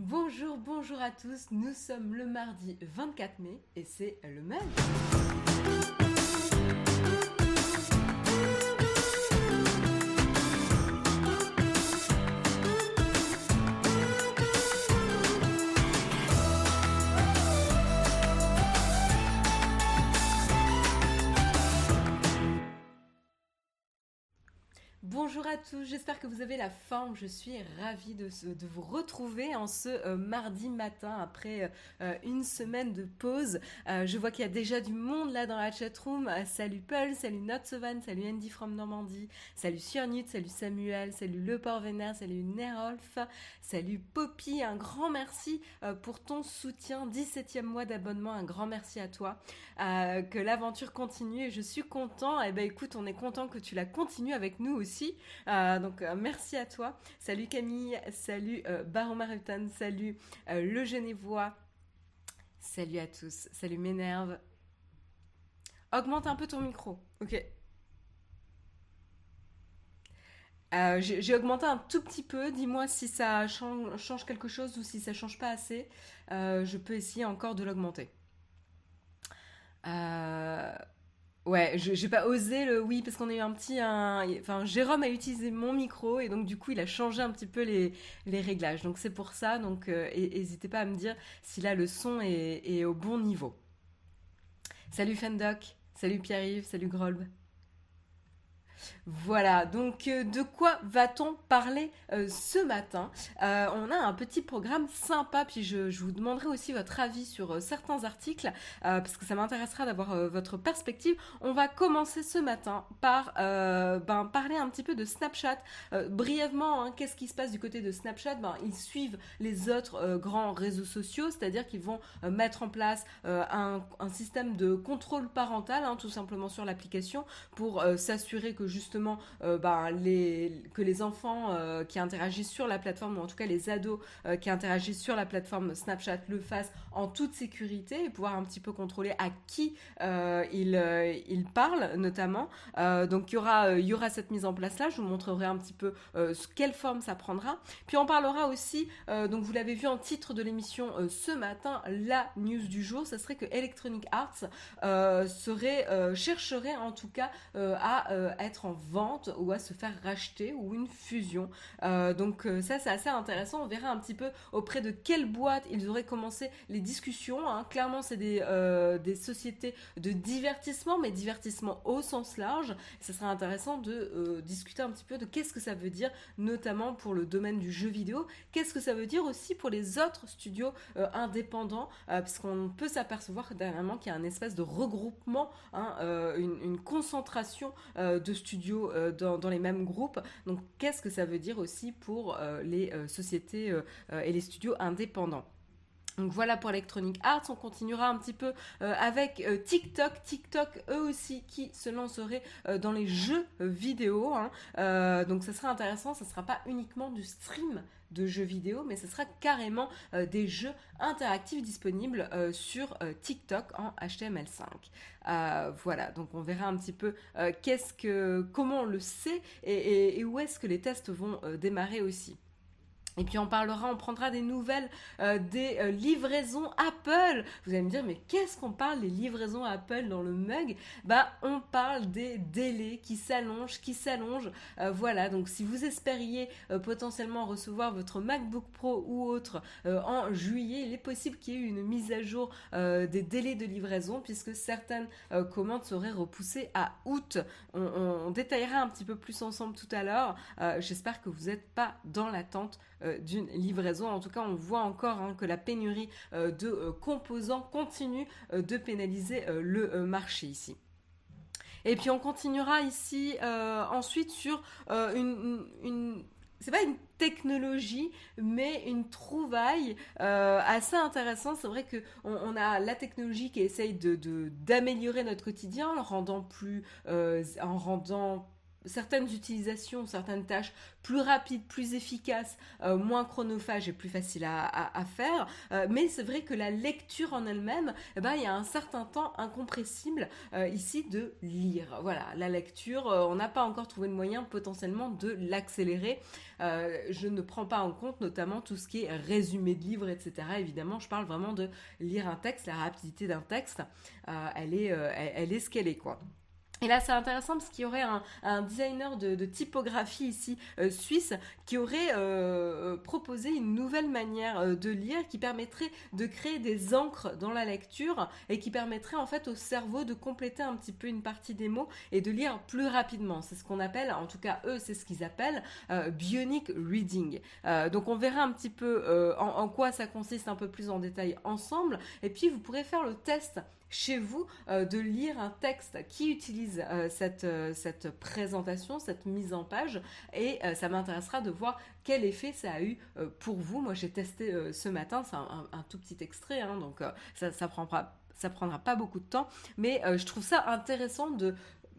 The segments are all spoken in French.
Bonjour, bonjour à tous. Nous sommes le mardi 24 mai et c'est le même. Bonjour à tous, j'espère que vous avez la forme. Je suis ravie de, vous retrouver en ce euh, mardi matin après euh, une semaine de pause. Euh, je vois qu'il y a déjà du monde là dans la chatroom. salut Paul, salut Notsovan, salut Andy from Normandie, salut Sionut, salut Samuel, salut Le Port Vénère, salut Nerolf, salut Poppy. Un grand merci pour ton soutien. 17e mois d'abonnement, un grand merci à toi. que l'aventure continue et je suis content. Eh ben écoute, on est content que tu la continues avec nous aussi. Euh, donc euh, merci à toi. Salut Camille, salut euh, Baron Marutan, salut Le Genevois. Salut à tous, salut Ménerve. Augmente un peu ton micro, ok. J'ai augmenté un tout petit peu. Dis-moi si ça change, quelque chose ou si ça change pas assez. je peux essayer encore de l'augmenter. Euh, Ouais, je n'ai pas osé le oui parce qu'on a eu un petit enfin Jérôme a utilisé mon micro et donc du coup il a changé un petit peu les, réglages. Donc c'est pour ça donc euh, n'hésitez pas à me dire si là le son est, est au bon niveau. Salut Fendoc, salut Pierre-Yves, salut Grolb. Voilà, donc euh, de quoi va-t-on parler euh, ce matin? Euh, On a un petit programme sympa, puis je, vous demanderai aussi votre avis sur certains articles, parce que ça m'intéressera d'avoir votre perspective. On va commencer ce matin par ben, parler un petit peu de Snapchat. brièvement, hein, qu'est-ce qui se passe du côté de Snapchat? Ben, Ils suivent les autres grands réseaux sociaux, c'est-à-dire qu'ils vont mettre en place un, système de contrôle parental, hein, tout simplement sur l'application, pour s'assurer que justement euh, ben, que les enfants euh, qui interagissent sur la plateforme, ou en tout cas les ados euh, qui interagissent sur la plateforme Snapchat le fassent en toute sécurité et pouvoir un petit peu contrôler à qui ils, parlent notamment. donc il y, aura, cette mise en place là, je vous montrerai un petit peu quelle forme ça prendra. Puis on parlera aussi, donc vous l'avez vu en titre de l'émission ce matin, la news du jour, ça serait que Electronic Arts chercherait en tout cas à être en vente ou à se faire racheter ou une fusion. Euh, donc euh, ça c'est assez intéressant. On verra un petit peu auprès de quelle boîte ils auraient commencé les discussions. Hein. Clairement c'est des, euh, des sociétés de divertissement, mais divertissement au sens large. Ce sera intéressant de discuter un petit peu de qu'est-ce que ça veut dire, notamment pour le domaine du jeu vidéo. Qu'est-ce que ça veut dire aussi pour les autres studios indépendants, puisqu'on peut s'apercevoir dernièrement qu'il y a un espèce de regroupement, hein, une, une, concentration de studios euh, dans, les mêmes groupes. Donc qu'est-ce que ça veut dire aussi pour euh, les euh, sociétés et les studios indépendants? Donc voilà pour Electronic Arts, on continuera un petit peu avec TikTok, TikTok eux aussi qui se lancerait dans les jeux vidéo. Hein. donc ça sera intéressant, ça sera pas uniquement du stream de jeux vidéo, mais ce sera carrément euh, des jeux interactifs disponibles euh, sur euh, TikTok en HTML5. voilà, donc on verra un petit peu qu'est-ce que, comment on le sait et où est-ce que les tests vont démarrer aussi. Et puis on parlera, on prendra des nouvelles euh, des euh, livraisons Apple. Vous allez me dire, mais qu'est-ce qu'on parle des livraisons Apple dans le mug? Bah, on parle des délais qui s'allongent, qui s'allongent. Euh, voilà, donc si vous espériez potentiellement recevoir votre MacBook Pro ou autre en juillet, il est possible qu'il y ait une mise à jour des délais de livraison puisque certaines commandes seraient repoussées à août. On, détaillera un petit peu plus ensemble tout à l'heure. J'espère que vous n'êtes pas dans l'attente d'une livraison. En tout cas, on voit encore hein, que la pénurie euh, de euh, composants continue de pénaliser le marché ici. Et puis on continuera ici ensuite sur une, c'est pas une technologie, mais une trouvaille assez intéressante. C'est vrai que on, a la technologie qui essaye de d'améliorer notre quotidien, en rendant plus, en rendant certaines utilisations, certaines tâches plus rapides, plus efficaces, moins chronophages et plus faciles à, faire. mais c'est vrai que la lecture en elle-même, eh ben, il y a un certain temps incompressible ici de lire. Voilà, la lecture, on n'a pas encore trouvé de moyen potentiellement de l'accélérer. je ne prends pas en compte notamment tout ce qui est résumé de livres, etc. Évidemment, je parle vraiment de lire un texte, la rapidité d'un texte, elle, est, elle est ce qu'elle est, quoi. Et là, c'est intéressant parce qu'il y aurait un, designer de, typographie ici euh, suisse qui aurait euh, proposé une nouvelle manière euh, de lire qui permettrait de créer des encres dans la lecture et qui permettrait en fait au cerveau de compléter un petit peu une partie des mots et de lire plus rapidement. C'est ce qu'on appelle, en tout cas eux, c'est ce qu'ils appellent bionic reading. donc on verra un petit peu en, en quoi ça consiste un peu plus en détail ensemble et puis vous pourrez faire le test chez vous euh, de lire un texte qui utilise euh, cette, euh, cette présentation, cette mise en page, et ça m'intéressera de voir quel effet ça a eu pour vous. Moi, j'ai testé ce matin, c'est un, tout petit extrait, hein, donc ça, ça prendra pas beaucoup de temps, mais je trouve ça intéressant de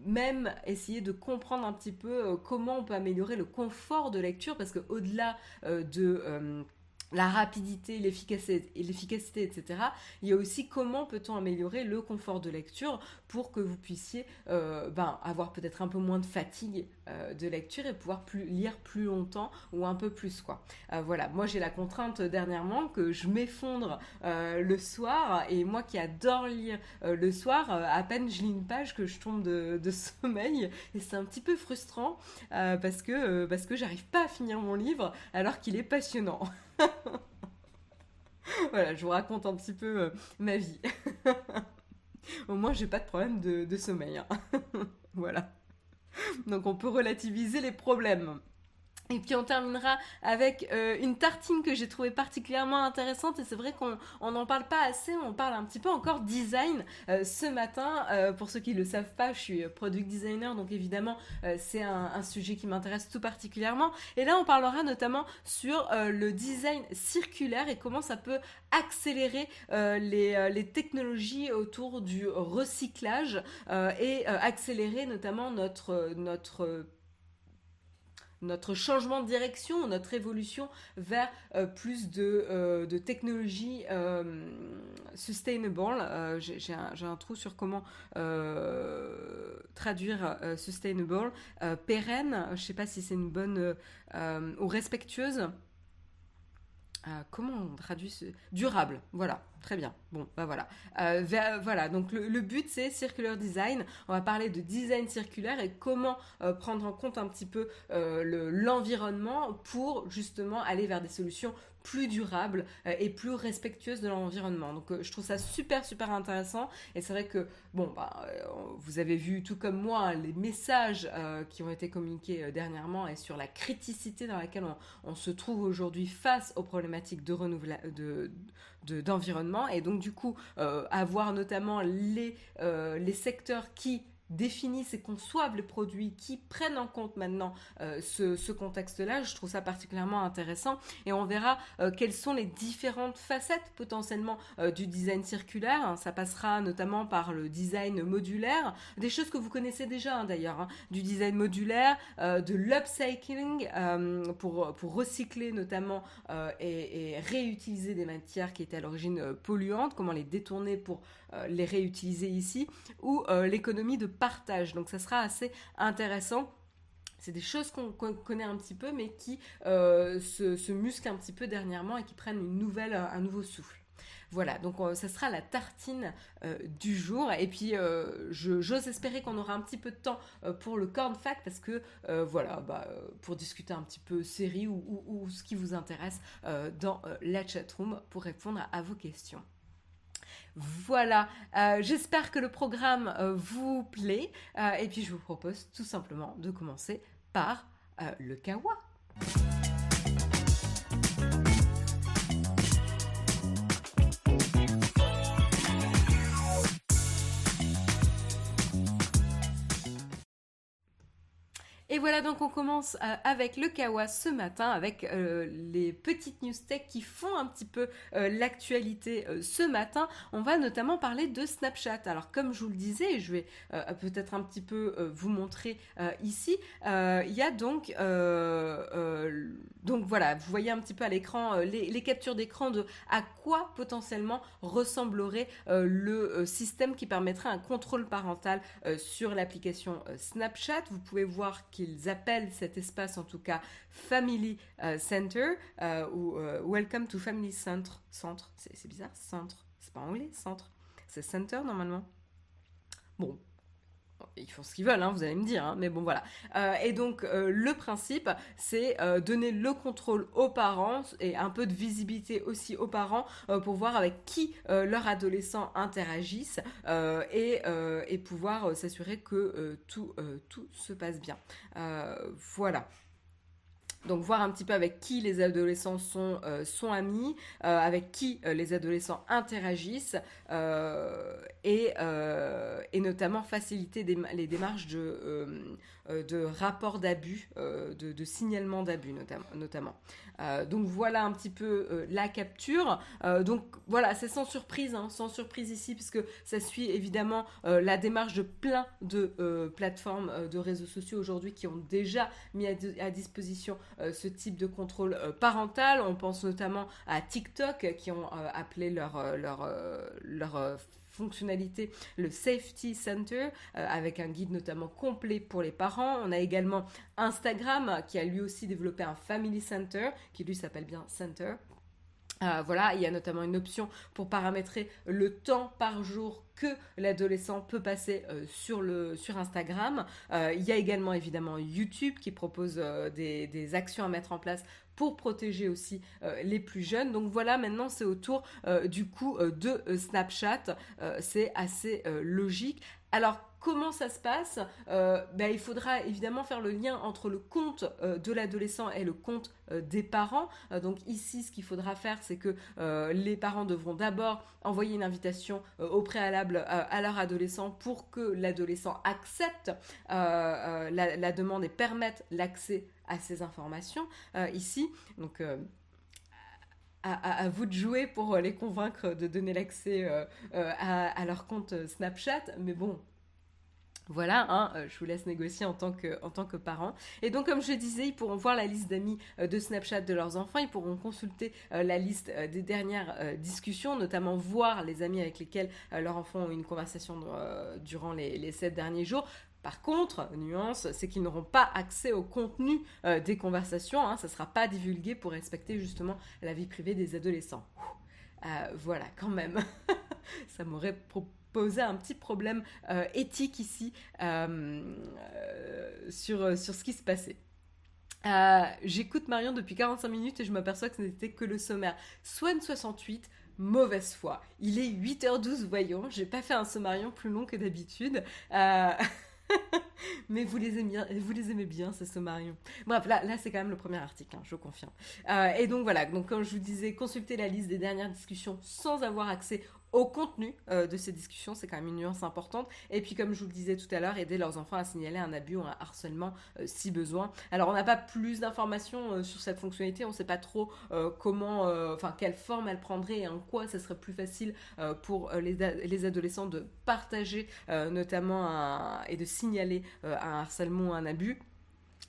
même essayer de comprendre un petit peu comment on peut améliorer le confort de lecture, parce que au-delà de la rapidité, l'efficacité, etc. Il y a aussi comment peut-on améliorer le confort de lecture pour que vous puissiez euh, ben, avoir peut-être un peu moins de fatigue euh, de lecture et pouvoir lire plus longtemps ou un peu plus quoi. Euh, voilà, moi j'ai la contrainte dernièrement que je m'effondre le soir et moi qui adore lire le soir, à peine je lis une page que je tombe de, sommeil et c'est un petit peu frustrant parce que j'arrive pas à finir mon livre alors qu'il est passionnant. voilà, je vous raconte un petit peu euh, ma vie. Au moins, j'ai pas de problème de, sommeil. Hein. voilà. Donc, on peut relativiser les problèmes. Et puis on terminera avec euh, une tartine que j'ai trouvée particulièrement intéressante et c'est vrai qu'on n'en parle pas assez, on parle un petit peu encore design euh, ce matin. Euh, pour ceux qui ne le savent pas, je suis product designer donc évidemment c'est un, sujet qui m'intéresse tout particulièrement. Et là on parlera notamment sur le design circulaire et comment ça peut accélérer les, les, technologies autour du recyclage et accélérer notamment notre, notre notre changement de direction, notre évolution vers euh, plus de, euh, de technologies euh, sustainable. J'ai un, trou sur comment traduire sustainable. pérenne, je ne sais pas si c'est une bonne ou respectueuse. Comment on traduit ce... Durable, voilà. Très bien. Bon, bah voilà. Euh, voilà. Donc le, but c'est circular design. On va parler de design circulaire et comment euh, prendre en compte un petit peu euh, l'environnement pour justement aller vers des solutions plus durable euh, et plus respectueuse de l'environnement. Donc euh, je trouve ça super super intéressant et c'est vrai que bon bah euh, vous avez vu tout comme moi hein, les messages qui ont été communiqués dernièrement et sur la criticité dans laquelle on, se trouve aujourd'hui face aux problématiques de de d'environnement et donc du coup avoir notamment les les secteurs qui définissent et conçoivent les produits, qui prennent en compte maintenant euh, ce, contexte-là. Je trouve ça particulièrement intéressant et on verra euh, quelles sont les différentes facettes potentiellement euh, du design circulaire. Ça passera notamment par le design modulaire, des choses que vous connaissez déjà hein, d'ailleurs, hein. du design modulaire, de l'upcycling pour, pour recycler notamment et, réutiliser des matières qui étaient à l'origine polluantes, comment les détourner pour les réutiliser ici, ou l'économie de partage. Donc ça sera assez intéressant. C'est des choses qu'on connaît un petit peu, mais qui euh, se, musclent un petit peu dernièrement et qui prennent une nouvelle, un nouveau souffle. Voilà, donc euh, ça sera la tartine euh, du jour. Et puis, j'ose espérer qu'on aura un petit peu de temps pour le corn fact parce que, voilà, bah, pour discuter un petit peu série ou, ou ce qui vous intéresse dans la chatroom pour répondre à vos questions. Voilà, euh, j'espère que le programme euh, vous plaît euh, et puis je vous propose tout simplement de commencer par le kawa. Et voilà, donc on commence avec le Kawa ce matin, avec les petites news tech qui font un petit peu l'actualité ce matin. On va notamment parler de Snapchat. Alors comme je vous le disais, je vais peut-être un petit peu vous montrer ici, il y a donc, donc voilà, vous voyez un petit peu à l'écran les, les, captures d'écran de à quoi potentiellement ressemblerait le système qui permettrait un contrôle parental sur l'application Snapchat. Vous pouvez voir qu'ils appellent cet espace en tout cas Family euh, Center euh, ou euh, Welcome to Family Center. Centre, c'est bizarre, centre. C'est pas anglais, centre. C'est center normalement. Bon, ils font ce qu'ils veulent, hein, vous allez me dire, hein, mais bon voilà. et donc le principe, c'est donner le contrôle aux parents et un peu de visibilité aussi aux parents pour voir avec qui leurs adolescents interagissent et, pouvoir s'assurer que tout se passe bien. voilà. Donc voir un petit peu avec qui les adolescents sont, euh, sont amis, euh, avec qui euh, les adolescents interagissent et, et, notamment faciliter les démarches de, de d'abus, de, signalement d'abus notamment. Donc voilà un petit peu la capture. Donc voilà, c'est sans surprise, hein, sans surprise ici, puisque ça suit évidemment la démarche de plein de plateformes de réseaux sociaux aujourd'hui qui ont déjà mis à, disposition ce type de contrôle parental. On pense notamment à TikTok qui ont appelé leur, leur, leur fonctionnalité, le Safety Center, euh, avec un guide notamment complet pour les parents. On a également Instagram qui a lui aussi développé un Family Center, qui lui s'appelle bien Center. Euh, voilà, il y a notamment une option pour paramétrer le temps par jour que l'adolescent peut passer euh, sur, Instagram. il y a également évidemment YouTube qui propose des, actions à mettre en place pour protéger aussi euh, les plus jeunes. Donc voilà, maintenant c'est au tour euh, du coup euh, de Snapchat. c'est assez logique. Alors comment ça se passe? Ben, Il faudra évidemment faire le lien entre le compte de l'adolescent et le compte des parents. donc ici, ce qu'il faudra faire, c'est que les parents devront d'abord envoyer une invitation au préalable à leur adolescent pour que l'adolescent accepte la, demande et permette l'accès à ces informations euh, ici. Donc euh, à, vous de jouer pour les convaincre de donner l'accès euh, à, leur compte Snapchat. Mais bon, voilà, hein, je vous laisse négocier en tant, que, parent. Et donc, comme je disais, ils pourront voir la liste d'amis de Snapchat de leurs enfants, ils pourront consulter la liste des dernières discussions, notamment voir les amis avec lesquels leurs enfants ont eu une conversation durant les sept derniers jours, par contre, nuance, c'est qu'ils n'auront pas accès au contenu euh, des conversations, hein, ça ne sera pas divulgué pour respecter justement la vie privée des adolescents. Euh, voilà, quand même, ça m'aurait posé un petit problème euh, éthique ici sur, ce qui se passait. J'écoute Marion depuis 45 minutes et je m'aperçois que ce n'était que le sommaire. Swan 68, mauvaise foi. Il est 8h12, voyons. J'ai pas fait un sommarion plus long que d'habitude. Mais vous les aimez bien, vous les aimez bien, ces sommarions. Bref, là, là c'est quand même le premier article, hein, je confirme. Euh, et donc voilà, donc comme je vous disais, consultez la liste des dernières discussions sans avoir accès au contenu euh, de ces discussions, c'est quand même une nuance importante. Et puis, comme je vous le disais tout à l'heure, aider leurs enfants à signaler un abus ou un harcèlement euh, si besoin. Alors, on n'a pas plus d'informations euh, sur cette fonctionnalité, on ne sait pas trop comment, enfin, quelle forme elle prendrait et en quoi ça serait plus facile pour les, les, adolescents de partager notamment et de signaler un harcèlement ou un abus.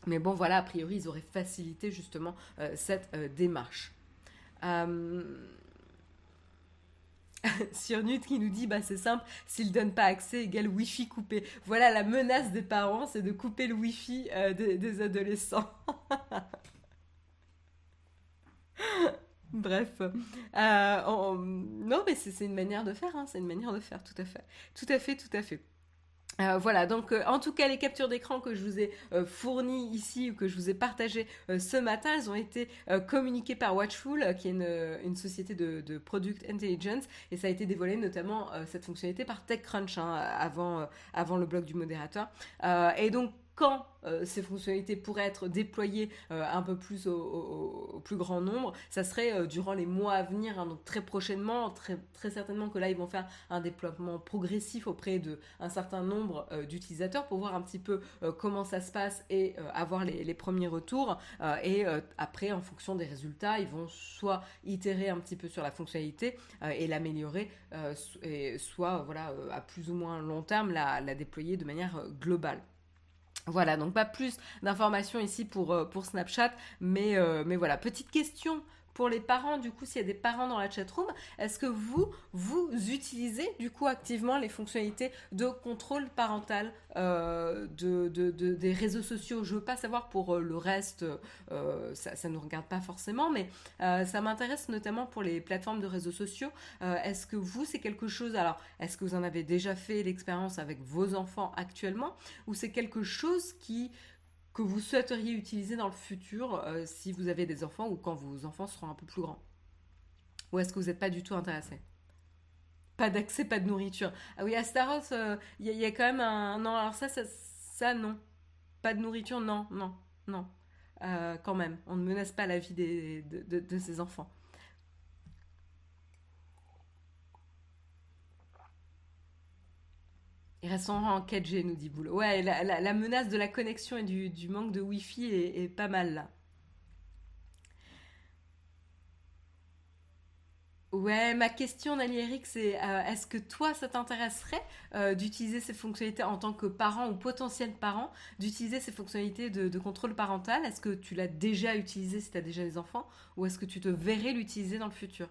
Mais bon, voilà, a priori, ils auraient facilité justement cette démarche. sur Nut qui nous dit bah c'est simple, s'il donne pas accès égale Wi-Fi coupé. Voilà la menace des parents, c'est de couper le Wi-Fi euh, des, adolescents. Bref, euh, non mais c'est une manière de faire, hein, c'est une manière de faire, tout à fait, tout à fait, tout à fait. Euh, voilà, donc euh, en tout cas les captures d'écran que je vous ai euh, fournies ici ou que je vous ai partagées ce matin, elles ont été communiquées par Watchful, qui est une, société de, product intelligence, et ça a été dévoilé notamment cette fonctionnalité par TechCrunch hein, avant, le blog du modérateur. et donc quand euh, ces fonctionnalités pourraient être déployées euh, un peu plus au, plus grand nombre, ça serait euh, durant les mois à venir, hein, donc très prochainement, très, certainement que là ils vont faire un déploiement progressif auprès d'un certain nombre d'utilisateurs pour voir un petit peu comment ça se passe et avoir les, premiers retours. et après, en fonction des résultats, ils vont soit itérer un petit peu sur la fonctionnalité et l'améliorer, soit voilà, à plus ou moins long terme la déployer de manière globale. Voilà, donc pas plus d'informations ici pour, euh, Snapchat, euh, mais voilà, petite question pour les parents, du coup, s'il y a des parents dans la chatroom, est-ce que vous, vous utilisez du coup activement les fonctionnalités de contrôle parental euh, de, des réseaux sociaux? Je veux pas savoir pour le reste, ça ne nous regarde pas forcément, mais ça m'intéresse notamment pour les plateformes de réseaux sociaux. est-ce que vous, c'est quelque chose, alors, est-ce que vous en avez déjà fait l'expérience avec vos enfants actuellement, ou c'est quelque chose qui que vous souhaiteriez utiliser dans le futur euh, si vous avez des enfants ou quand vos enfants seront un peu plus grands? Ou est-ce que vous n'êtes pas du tout intéressé? Pas d'accès, pas de nourriture. Ah oui, à Staros, euh, il y, a quand même un... Non, alors ça, ça, non. Pas de nourriture, non, non, non. Euh, quand même, on ne menace pas la vie des, de, de ses enfants. Ils resteront en 4G, nous dit Boulot. Ouais, la, menace de la connexion et du, manque de Wi-Fi est, pas mal là. Ouais, ma question, Nali Eric, c'est euh, est-ce que toi, ça t'intéresserait euh, d'utiliser ces fonctionnalités en tant que parent ou potentiel parent, d'utiliser ces fonctionnalités de, de contrôle parental? Est-ce que tu l'as déjà utilisé si tu as déjà des enfants? Ou est-ce que tu te verrais l'utiliser dans le futur?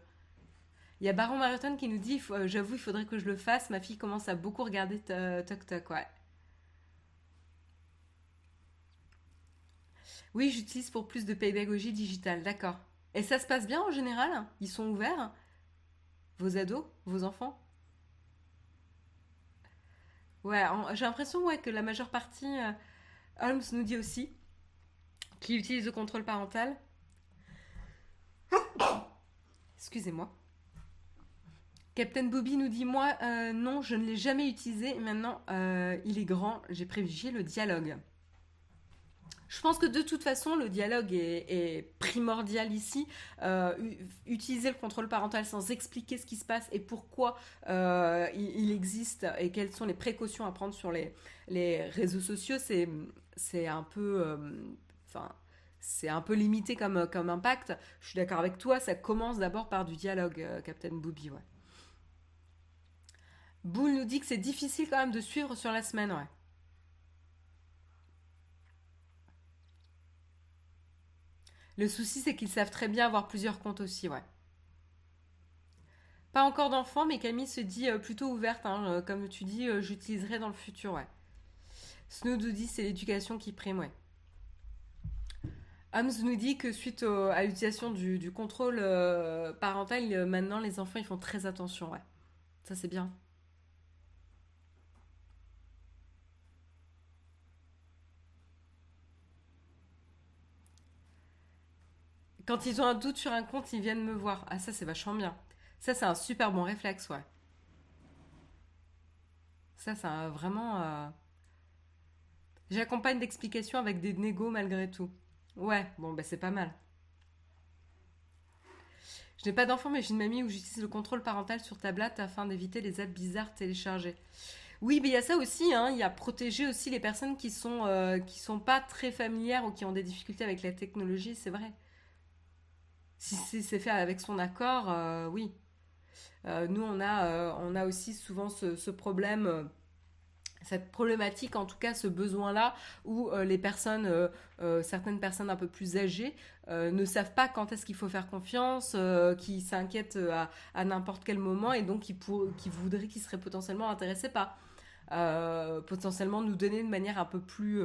Il y a Baron Marathon qui nous dit euh, J'avoue, il faudrait que je le fasse. Ma fille commence à beaucoup regarder Tok Tok, ouais. Oui, j'utilise pour plus de pédagogie digitale, d'accord. Et ça se passe bien en général? Ils sont ouverts? Vos ados? Vos enfants? Ouais, j'ai l'impression ouais, que la majeure partie. Euh, Holmes nous dit aussi qu'il utilise le contrôle parental. Excusez-moi. Captain Bobby nous dit Moi, euh, non, je ne l'ai jamais utilisé. Maintenant, euh, il est grand. J'ai privilégié le dialogue. Je pense que de toute façon, le dialogue est, primordial ici. Euh, utiliser le contrôle parental sans expliquer ce qui se passe et pourquoi il, existe et quelles sont les précautions à prendre sur les, les réseaux sociaux, c'est un peu. C'est un peu limité comme, comme impact. Je suis d'accord avec toi, ça commence d'abord par du dialogue, Captain Booby, ouais. Boule nous dit que c'est difficile quand même de suivre sur la semaine, ouais. Le souci, c'est qu'ils savent très bien avoir plusieurs comptes aussi, ouais. Pas encore d'enfant, mais Camille se dit euh, plutôt ouverte. Hein, euh, comme tu dis, euh, j'utiliserai dans le futur, ouais. Nous dit c'est l'éducation qui prime, ouais. Nous dit que suite à l'utilisation du, contrôle parental, maintenant les enfants ils font très attention. Ça c'est bien. Quand ils ont un doute sur un compte, ils viennent me voir. Ah, ça, c'est vachement bien. Ça, c'est un super bon réflexe, ouais. Ça, c'est vraiment. Euh, j'accompagne d'explications avec des négos malgré tout. Ouais, bon, bah, c'est pas mal. Je n'ai pas d'enfant, mais j'ai une mamie où j'utilise le contrôle parental sur tablette afin d'éviter les apps bizarres téléchargées. Oui, mais il y a ça aussi. Hein. Il y a protéger aussi les personnes qui sont euh, qui sont pas très familières ou qui ont des difficultés avec la technologie. C'est vrai. Si c'est fait avec son accord, euh, oui. Euh, nous, on a, euh, on a aussi souvent ce, problème cette problématique, en tout cas ce besoin-là, où les personnes, certaines personnes un peu plus âgées, ne savent pas quand est-ce qu'il faut faire confiance, qui s'inquiètent à, n'importe quel moment et donc qui, qui voudraient, qui seraient potentiellement intéressés par potentiellement nous donner de manière un peu plus...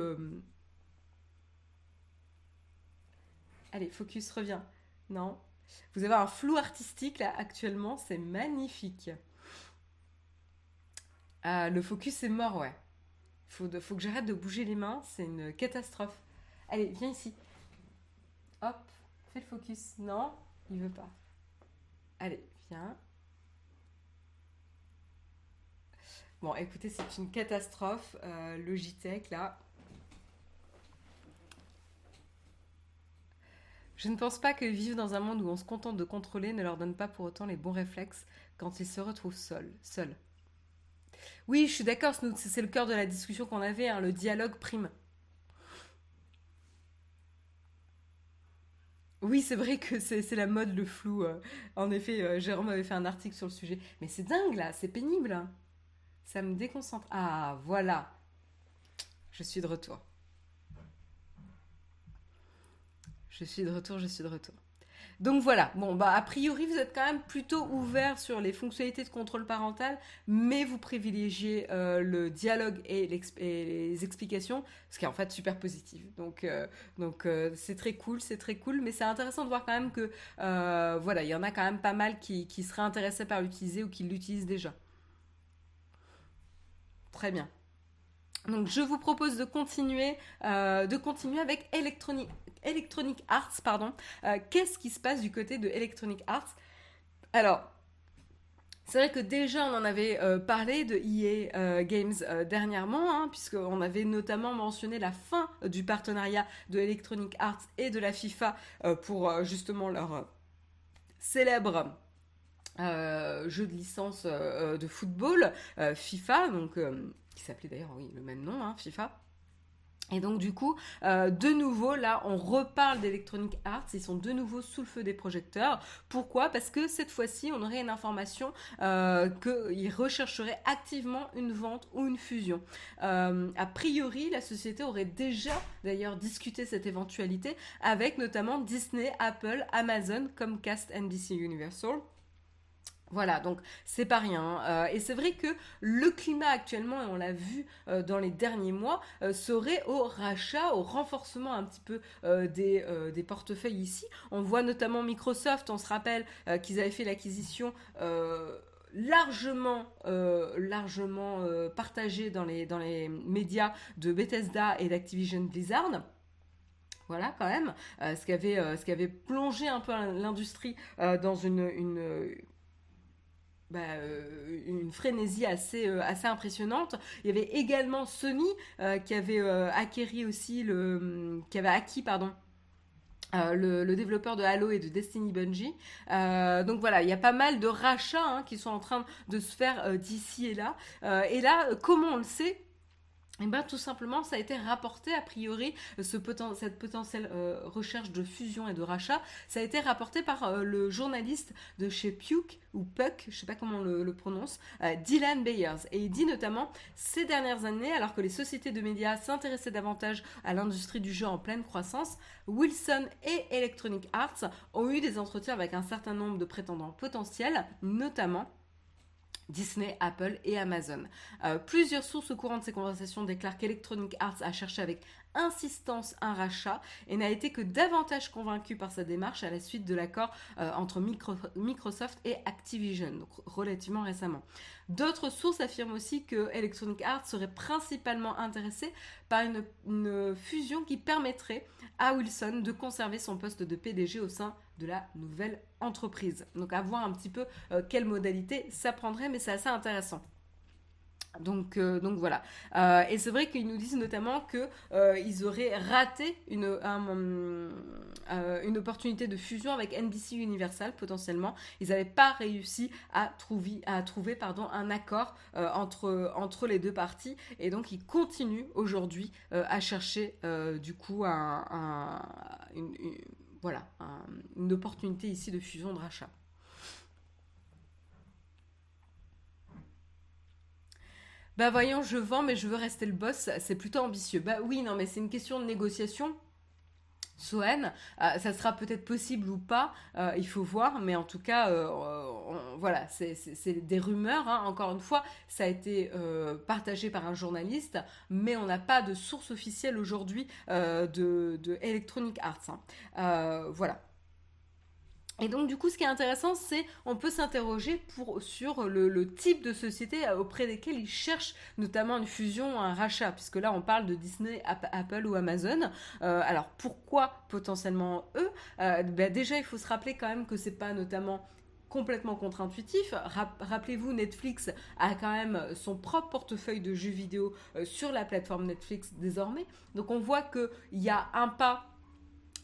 Allez, focus, reviens. Non. Vous avez un flou artistique là actuellement, c'est magnifique. Ah, le focus est mort, ouais. Faut, faut que j'arrête de bouger les mains, c'est une catastrophe. Allez, viens ici. Hop, fais le focus. Non, il veut pas. Allez, viens. Bon, écoutez, c'est une catastrophe. Euh, Logitech, là. Je ne pense pas que vivre dans un monde où on se contente de contrôler ne leur donne pas pour autant les bons réflexes quand ils se retrouvent seuls. Oui, je suis d'accord, c'est le cœur de la discussion qu'on avait, hein, le dialogue prime. Oui, c'est vrai que c'est la mode, le flou. Euh. En effet, euh, Jérôme avait fait un article sur le sujet. Mais c'est dingue, là, c'est pénible. Ça me déconcentre. Ah, voilà. Je suis de retour. Je suis de retour, je suis de retour. Donc voilà, bon, bah, a priori, vous êtes quand même plutôt ouvert sur les fonctionnalités de contrôle parental, mais vous privilégiez euh, le dialogue et, les explications, ce qui est en fait super positif. Donc, euh, euh, c'est très cool, c'est très cool, mais c'est intéressant de voir quand même que, voilà, il y en a quand même pas mal qui seraient intéressés par l'utiliser ou qui l'utilisent déjà. Très bien. Donc je vous propose de continuer, continuer avec Electronic Arts, pardon. Euh, qu'est-ce qui se passe du côté de Electronic Arts? Alors, c'est vrai que déjà on en avait euh, parlé de EA euh, Games dernièrement, hein, puisqu'on avait notamment mentionné la fin du partenariat de Electronic Arts et de la FIFA pour justement leur célèbre jeu de licence de football, FIFA, donc qui s'appelait d'ailleurs oui le même nom, hein, FIFA. Et donc du coup, euh, de nouveau, là, on reparle d'Electronic Arts, ils sont de nouveau sous le feu des projecteurs. Pourquoi? Parce que cette fois-ci, on aurait une information euh, qu'ils rechercheraient activement une vente ou une fusion. Euh, a priori, la société aurait déjà d'ailleurs discuté cette éventualité avec notamment Disney, Apple, Amazon, Comcast, NBC Universal. Voilà, donc c'est pas rien. Euh, et c'est vrai que le climat actuellement, et on l'a vu euh, dans les derniers mois, euh, serait au rachat, au renforcement un petit peu des, portefeuilles ici. On voit notamment Microsoft, on se rappelle qu'ils avaient fait l'acquisition largement, partagée dans les, médias de Bethesda et d'Activision Blizzard. Voilà, quand même, ce, qui avait, plongé un peu l'industrie dans une bah, euh, une frénésie assez, euh, assez impressionnante. Il y avait également Sony euh, qui avait acquéri aussi le, hum, acquis pardon. Le, développeur de Halo et de Destiny Bungie. donc voilà, il y a pas mal de rachats hein, qui sont en train de se faire d'ici et là. et là, comment on le sait? Et eh bien tout simplement, ça a été rapporté a priori, ce cette potentielle euh, recherche de fusion et de rachat, ça a été rapporté par euh, le journaliste de chez Puke ou Puck, je sais pas comment on le, prononce, euh, Dylan Bayers. Et il dit notamment, ces dernières années, alors que les sociétés de médias s'intéressaient davantage à l'industrie du jeu en pleine croissance, Wilson et Electronic Arts ont eu des entretiens avec un certain nombre de prétendants potentiels, notamment Disney, Apple et Amazon. Euh, plusieurs sources au courant de ces conversations déclarent qu'Electronic Arts a cherché avec insistance un rachat et n'a été que davantage convaincu par sa démarche à la suite de l'accord euh, entre Microsoft et Activision, relativement récemment. D'autres sources affirment aussi que Electronic Arts serait principalement intéressé par une, fusion qui permettrait à Wilson de conserver son poste de PDG au sein de la nouvelle entreprise. Donc à voir un petit peu euh, quelle modalité ça prendrait, mais c'est assez intéressant. Donc, euh, donc voilà. Euh, et c'est vrai qu'ils nous disent notamment qu'ils euh, auraient raté une, opportunité de fusion avec NBC Universal potentiellement. Ils n'avaient pas réussi à trouver, un accord entre, les deux parties. Et donc ils continuent aujourd'hui à chercher du coup un, voilà, une opportunité ici de fusion de rachat. Bah voyons, je vends, mais je veux rester le boss, c'est plutôt ambitieux. Bah oui, non, mais c'est une question de négociation. Soen, euh, ça sera peut-être possible ou pas, euh, il faut voir, mais en tout cas, euh, voilà, c'est des rumeurs. Hein. Encore une fois, ça a été partagé par un journaliste, mais on n'a pas de source officielle aujourd'hui de, Electronic Arts. Hein. voilà. Et donc du coup, ce qui est intéressant, c'est on peut s'interroger pour sur le, type de société auprès desquelles ils cherchent notamment une fusion, un rachat, puisque là on parle de Disney, Apple ou Amazon. Euh, alors pourquoi potentiellement eux? Euh, ben, Déjà, il faut se rappeler quand même que c'est pas notamment complètement contre-intuitif. Rappelez-vous, Netflix a quand même son propre portefeuille de jeux vidéo euh, sur la plateforme Netflix désormais. Donc on voit qu'il y a un pas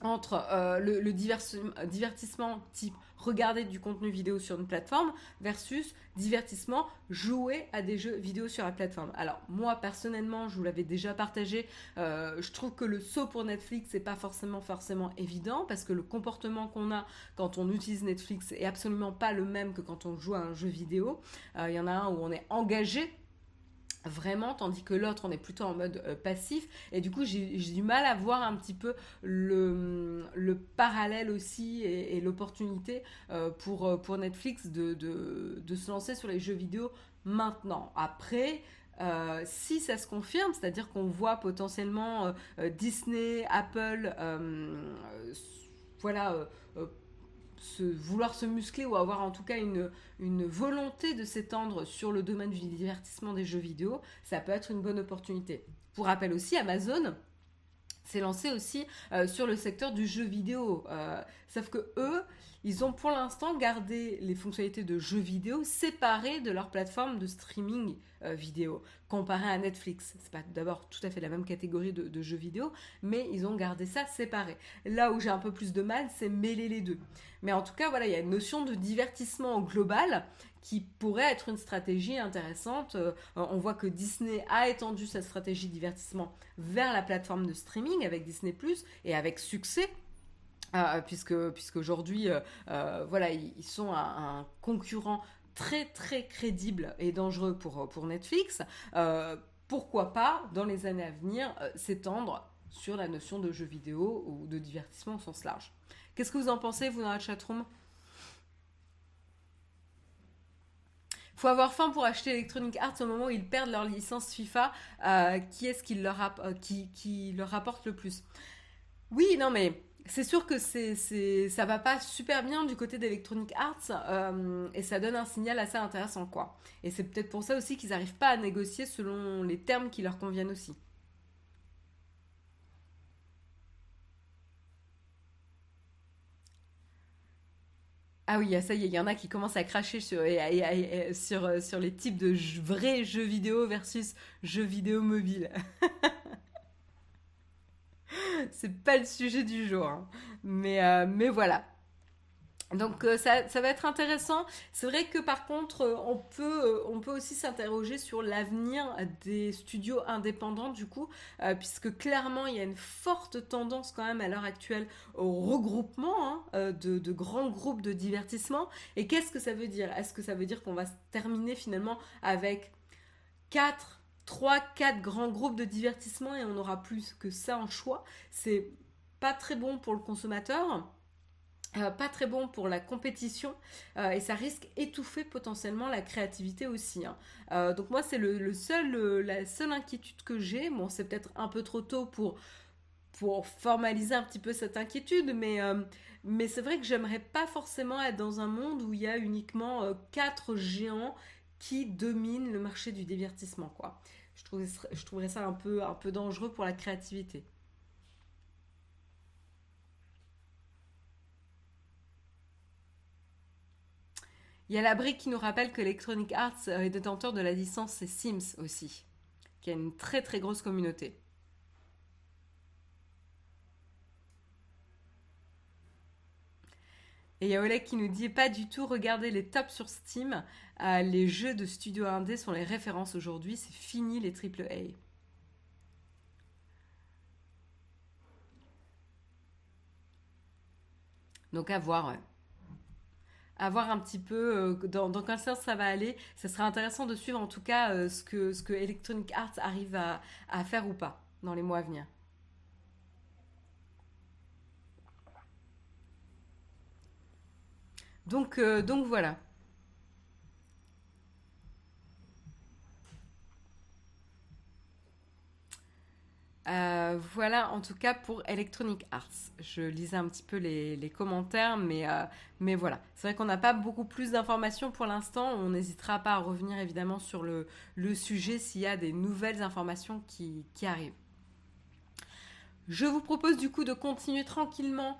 entre euh, le, divertissement type regarder du contenu vidéo sur une plateforme versus divertissement jouer à des jeux vidéo sur la plateforme. Alors moi personnellement, je vous l'avais déjà partagé, euh, je trouve que le saut pour Netflix n'est pas forcément forcément évident parce que le comportement qu'on a quand on utilise Netflix est absolument pas le même que quand on joue à un jeu vidéo. Euh, il y en a un où on est engagé vraiment, tandis que l'autre, on est plutôt en mode euh, passif. Et du coup, j'ai du mal à voir un petit peu le, le parallèle aussi et, l'opportunité euh, pour, euh, pour Netflix de, de, de, se lancer sur les jeux vidéo maintenant. Après, si ça se confirme, c'est-à-dire qu'on voit potentiellement Disney, Apple, voilà vouloir se muscler ou avoir en tout cas une, une volonté de s'étendre sur le domaine du divertissement des jeux vidéo, ça peut être une bonne opportunité. Pour rappel aussi, Amazon s'est lancé aussi euh, sur le secteur du jeu vidéo. Euh, sauf que eux, ils ont pour l'instant gardé les fonctionnalités de jeux vidéo séparées de leur plateforme de streaming euh, vidéo, comparé à Netflix. C'est pas d'abord tout à fait la même catégorie de, jeux vidéo, mais ils ont gardé ça séparé. Là où j'ai un peu plus de mal, c'est mêler les deux. Mais en tout cas, voilà, il y a une notion de divertissement global qui pourrait être une stratégie intéressante. Euh, on voit que Disney a étendu sa stratégie divertissement vers la plateforme de streaming avec Disney ⁇ et avec succès. Euh, puisque puisqu'aujourd'hui, voilà, ils, sont un concurrent très très crédible et dangereux pour, pour Netflix, euh, pourquoi pas, dans les années à venir, euh, s'étendre sur la notion de jeu vidéo ou de divertissement au sens large. Qu'est-ce que vous en pensez, vous, dans la chatroom? Faut avoir faim pour acheter Electronic Arts au moment où ils perdent leur licence FIFA. Euh, qui est-ce qui leur, qui, qui leur rapporte le plus? Oui, non mais c'est sûr que c'est, c'est, ça va pas super bien du côté d'Electronic Arts euh, et ça donne un signal assez intéressant quoi. Et c'est peut-être pour ça aussi qu'ils n'arrivent pas à négocier selon les termes qui leur conviennent aussi. Ah oui, ça y est, il y en a qui commencent à cracher sur, sur, sur les types de vrais jeux vidéo versus jeux vidéo mobile. c'est pas le sujet du jour. Hein. Mais, euh, mais voilà. Donc euh, ça, va être intéressant. C'est vrai que par contre, euh, on peut, aussi s'interroger sur l'avenir des studios indépendants du coup, puisque clairement il y a une forte tendance quand même à l'heure actuelle au regroupement hein, de, grands groupes de divertissement. Et qu'est-ce que ça veut dire? Est-ce que ça veut dire qu'on va terminer finalement avec quatre 3-4 grands groupes de divertissement et on aura plus que ça en choix. C'est pas très bon pour le consommateur. Euh, pas très bon pour la compétition euh, et ça risque étouffer potentiellement la créativité aussi. Hein. Euh, donc moi c'est le, seul, la seule inquiétude que j'ai. Bon c'est peut-être un peu trop tôt pour pour formaliser un petit peu cette inquiétude, mais, mais c'est vrai que j'aimerais pas forcément être dans un monde où il y a uniquement euh, quatre géants qui dominent le marché du divertissement quoi. Je, trouverais ça un peu, un peu dangereux pour la créativité. Il y a la brique qui nous rappelle que Electronic Arts est détenteur de la licence Sims aussi, qui a une très très grosse communauté. Et il y a Oleg qui nous dit pas du tout regarder les tops sur Steam. Euh, les jeux de studio indé sont les références aujourd'hui. C'est fini les triple A. Donc à voir. À voir un petit peu euh, dans, quel sens ça va aller. Ça sera intéressant de suivre en tout cas euh, ce, que, ce que Electronic Arts arrive à faire ou pas dans les mois à venir. Donc, euh, donc voilà. Euh, voilà en tout cas pour Electronic Arts. Je lisais un petit peu les, commentaires, mais, euh, mais voilà. C'est vrai qu'on n'a pas beaucoup plus d'informations pour l'instant. On n'hésitera pas à revenir évidemment sur le, sujet s'il y a des nouvelles informations qui arrivent. Je vous propose du coup de continuer tranquillement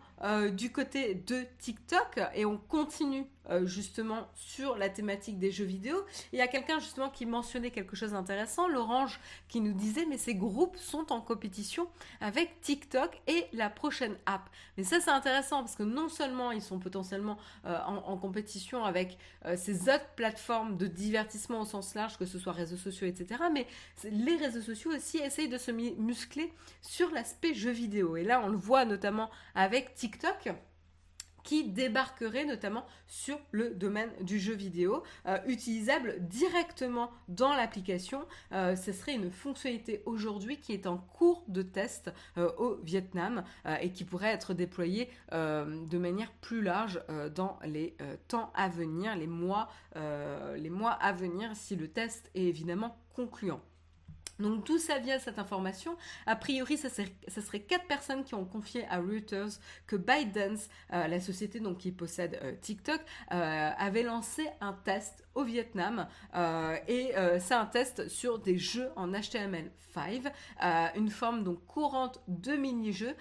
du côté de TikTok et on continue justement sur la thématique des jeux vidéo. Il y a quelqu'un justement qui mentionnait quelque chose d'intéressant, l'Orange, qui nous disait mais ces groupes sont en compétition avec TikTok et la prochaine app. Mais ça c'est intéressant parce que non seulement ils sont potentiellement en, compétition avec ces autres plateformes de divertissement au sens large, que ce soit réseaux sociaux, etc. Mais les réseaux sociaux aussi essayent de se muscler sur l'aspect jeu vidéo. Et là, on le voit notamment avec TikTok qui débarquerait notamment sur le domaine du jeu vidéo, euh, utilisable directement dans l'application. Euh, ce serait une fonctionnalité aujourd'hui qui est en cours de test euh, au Vietnam et qui pourrait être déployée de manière plus large dans les temps à venir, les mois à venir, si le test est évidemment concluant. Donc tout ça vient cette information? A priori, ça, serait quatre personnes qui ont confié à Reuters que ByteDance, euh, la société donc qui possède euh, TikTok, euh, avait lancé un test au Vietnam et c'est un test sur des jeux en HTML5, une forme donc courante de mini-jeux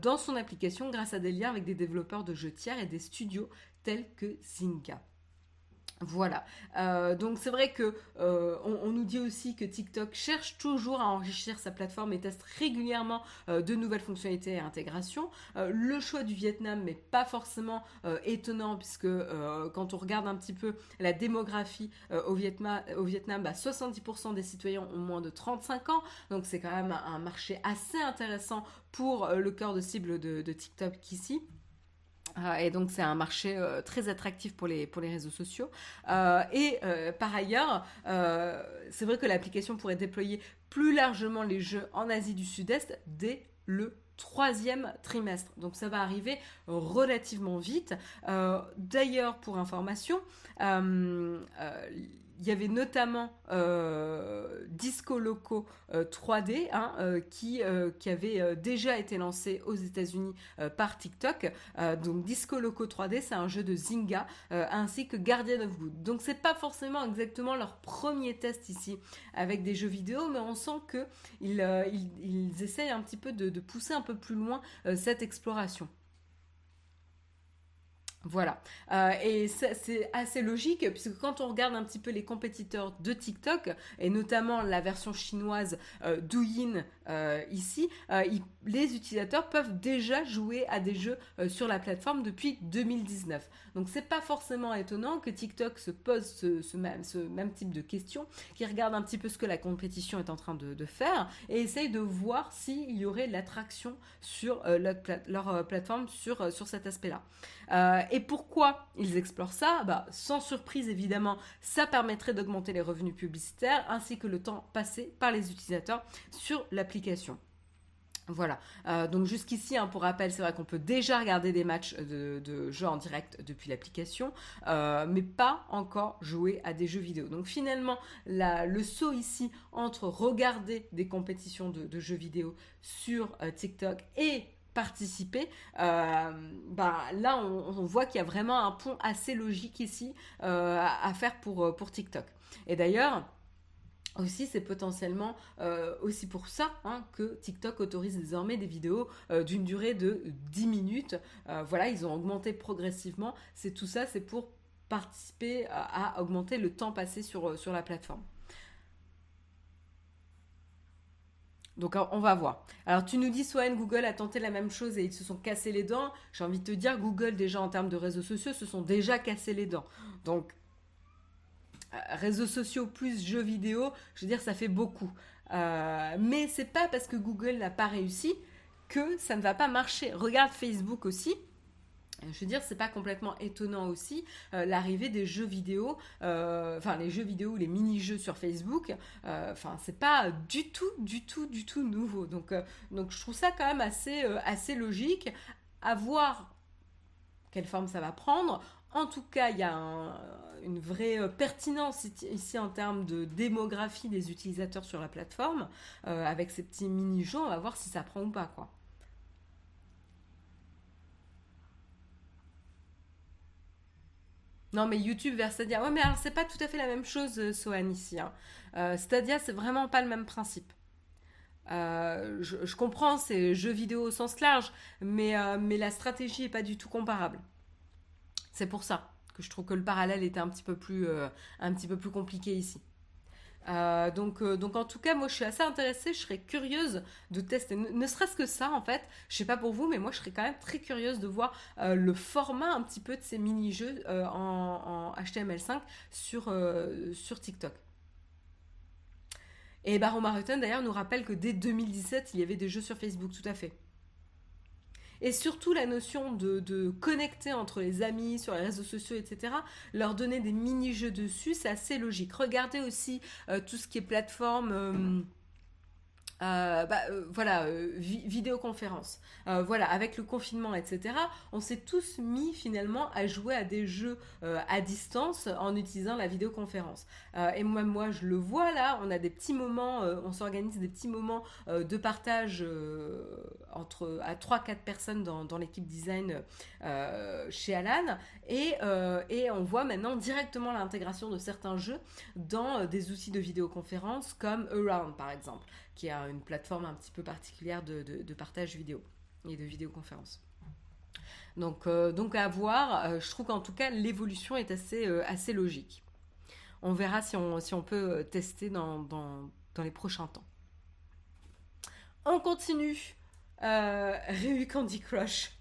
dans son application grâce à des liens avec des développeurs de jeux tiers et des studios tels que Zynga. Voilà. Euh, donc c'est vrai que euh, on, nous dit aussi que TikTok cherche toujours à enrichir sa plateforme et teste régulièrement euh, de nouvelles fonctionnalités et intégrations. le choix du Vietnam n'est pas forcément étonnant puisque quand on regarde un petit peu la démographie au Vietnam, au Vietnam 70% des citoyens ont moins de 35 ans. Donc c'est quand même un marché assez intéressant pour le cœur de cible de, de TikTok ici. Ah, et donc c'est un marché euh, très attractif pour les, pour les réseaux sociaux. Euh, et euh, par ailleurs, c'est vrai que l'application pourrait déployer plus largement les jeux en Asie du Sud-Est dès le troisième trimestre. Donc ça va arriver relativement vite. D'ailleurs, pour information, il y avait notamment euh, Disco Loco 3D euh, hein, euh, qui, avait déjà été lancé aux États-Unis par TikTok. donc Disco Loco 3D, c'est un jeu de Zynga ainsi que Guardian of Good. Donc c'est pas forcément exactement leur premier test ici avec des jeux vidéo, mais on sent que ils, ils, essayent un petit peu de pousser un peu plus loin cette exploration. Voilà. Euh, et c'est assez logique, puisque quand on regarde un petit peu les compétiteurs de TikTok, et notamment la version chinoise euh, Douyin euh, ici, les utilisateurs peuvent déjà jouer à des jeux sur la plateforme depuis 2019. Donc c'est pas forcément étonnant que TikTok se pose ce, même, type de questions, qui regarde un petit peu ce que la compétition est en train de, faire, et essaye de voir s'il y aurait l'attraction sur leur, plateforme sur, sur cet aspect-là. Et pourquoi ils explorent ça? Bah, Sans surprise évidemment, ça permettrait d'augmenter les revenus publicitaires ainsi que le temps passé par les utilisateurs sur l'application. Voilà, euh, donc jusqu'ici, hein, pour rappel, c'est vrai qu'on peut déjà regarder des matchs de, jeux en direct depuis l'application, euh, mais pas encore jouer à des jeux vidéo. Donc finalement, le saut ici entre regarder des compétitions de, jeux vidéo sur euh, TikTok et participer, bah, là on, voit qu'il y a vraiment un pont assez logique ici à, faire pour TikTok. Et d'ailleurs, aussi, c'est potentiellement aussi pour ça hein, que TikTok autorise désormais des vidéos d'une durée de 10 minutes. voilà, ils ont augmenté progressivement. C'est tout ça, c'est pour participer à, augmenter le temps passé sur, sur la plateforme. Donc on va voir. Alors tu nous dis Swan, Google a tenté la même chose et ils se sont cassés les dents. J'ai envie de te dire, Google déjà en termes de réseaux sociaux se sont déjà cassés les dents. Donc euh, réseaux sociaux plus jeux vidéo, je veux dire ça fait beaucoup. Euh, mais c'est pas parce que Google n'a pas réussi que ça ne va pas marcher. Regarde Facebook aussi. Je veux dire, c'est pas complètement étonnant aussi euh, l'arrivée des jeux vidéo, euh, enfin les jeux vidéo, les mini-jeux sur Facebook. Euh, enfin, c'est pas du tout, du tout, du tout nouveau. Donc, donc je trouve ça quand même assez, assez logique. À voir quelle forme ça va prendre. En tout cas, il y a une vraie pertinence ici en termes de démographie des utilisateurs sur la plateforme. avec ces petits mini-jeux, on va voir si ça prend ou pas, quoi. Non, mais YouTube vers Stadia. Ouais, mais alors c'est pas tout à fait la même chose, euh, Sohan, ici. Hein. Euh, Stadia, c'est vraiment pas le même principe. je, comprends, c'est jeux vidéo au sens large, mais, mais la stratégie n'est pas du tout comparable. C'est pour ça que je trouve que le parallèle était un petit peu plus, plus compliqué ici. Euh, donc, euh, donc en tout cas, moi je suis assez intéressée, je serais curieuse de tester, ne, serait-ce que ça en fait. Je sais pas pour vous, mais moi je serais quand même très curieuse de voir euh, le format un petit peu de ces mini-jeux en, HTML5 sur, TikTok. Et Baron Marutin d'ailleurs nous rappelle que dès 2017, il y avait des jeux sur Facebook, tout à fait. Et surtout la notion de, connecter entre les amis sur les réseaux sociaux, etc. Leur donner des mini-jeux dessus, c'est assez logique. Regardez aussi euh, tout ce qui est plateforme. Euh, bah, euh, voilà, euh, vidéoconférence. voilà, avec le confinement, etc., on s'est tous mis finalement à jouer à des jeux à distance en utilisant la vidéoconférence. et moi, moi, je le vois là, on a des petits moments, on s'organise des petits moments de partage entre à 3-4 personnes dans, dans l'équipe design chez Alan, et, et on voit maintenant directement l'intégration de certains jeux dans des outils de vidéoconférence comme Around par exemple qui a une plateforme un petit peu particulière de, partage vidéo et de vidéoconférence. Donc, euh, donc à voir, euh, je trouve qu'en tout cas l'évolution est assez, euh, assez logique. On verra si on, si on peut tester dans, dans, dans les prochains temps. On continue. Ryu Candy Crush.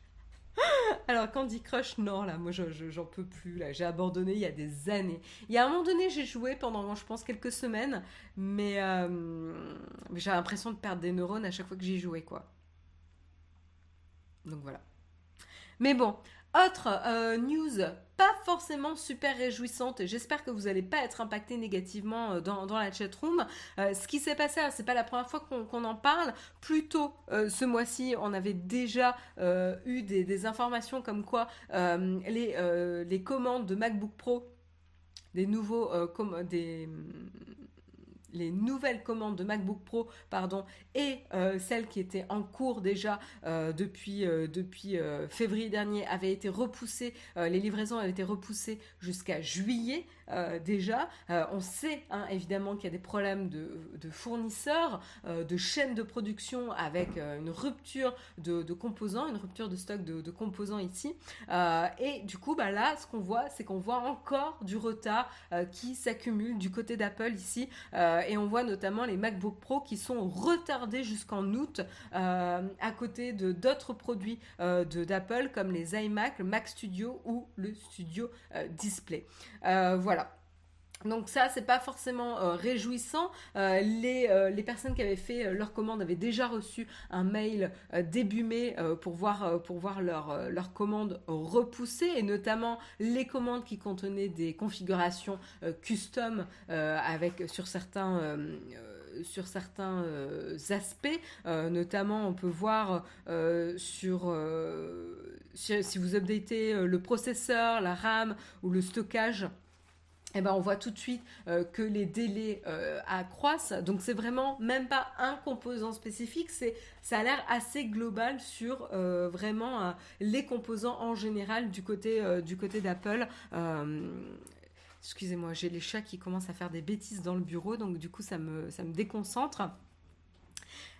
Alors Candy Crush, non, là, moi j'en peux plus, là, j'ai abandonné il y a des années. Il y a un moment donné, j'ai joué pendant, je pense, quelques semaines, mais, euh, j'ai l'impression de perdre des neurones à chaque fois que j'y jouais, quoi. Donc voilà. Mais bon, autre euh, news pas forcément super réjouissante et j'espère que vous n'allez pas être impacté négativement euh, dans, la chatroom. Euh, ce qui s'est passé, c'est pas la première fois qu'on en parle. Plus tôt ce mois-ci, on avait déjà eu des, informations comme quoi les, les commandes de MacBook Pro des nouveaux des les nouvelles commandes de MacBook Pro et euh, celles qui étaient en cours déjà euh, depuis, euh, depuis février dernier avaient été repoussées, les livraisons avaient été repoussées jusqu'à juillet déjà. on sait hein, évidemment qu'il y a des problèmes de, fournisseurs, de chaînes de production avec une rupture de, composants, une rupture de stock de, composants ici. et du coup, bah là, ce qu'on voit, c'est qu'on voit encore du retard qui s'accumule du côté d'Apple ici et on voit notamment les MacBook Pro qui sont retardés jusqu'en août euh, à côté de d'autres produits euh, d'Apple comme les iMac, le Mac Studio ou le Studio euh, Display. voilà. Donc ça, c'est pas forcément réjouissant. les, les, personnes qui avaient fait leur commande avaient déjà reçu un mail début mai pour voir, pour voir leur, leur commande repoussée, et notamment les commandes qui contenaient des configurations custom avec sur certains sur certains aspects, notamment on peut voir sur si, vous updatez le processeur, la RAM ou le stockage, eh ben, on voit tout de suite euh, que les délais euh, accroissent. Donc c'est vraiment même pas un composant spécifique, c'est ça a l'air assez global sur euh, vraiment les composants en général du côté du côté d'Apple. Excusez-moi, j'ai les chats qui commencent à faire des bêtises dans le bureau, donc du coup ça me ça me déconcentre.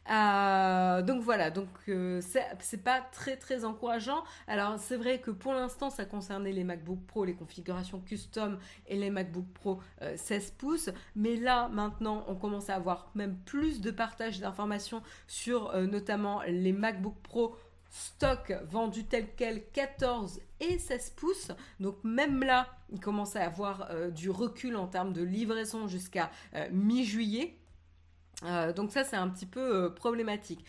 Euh, donc voilà, donc euh, c'est pas très très encourageant. Alors c'est vrai que pour l'instant ça concernait les MacBook Pro, les configurations custom et les MacBook Pro 16 euh, pouces, mais là maintenant on commence à avoir même plus de partage d'informations sur notamment les MacBook Pro stock vendus tels quels 14 et 16 pouces. Donc même là, il commence à avoir du recul en termes de livraison jusqu'à mi-juillet. Euh, donc ça c'est un petit peu euh, problématique.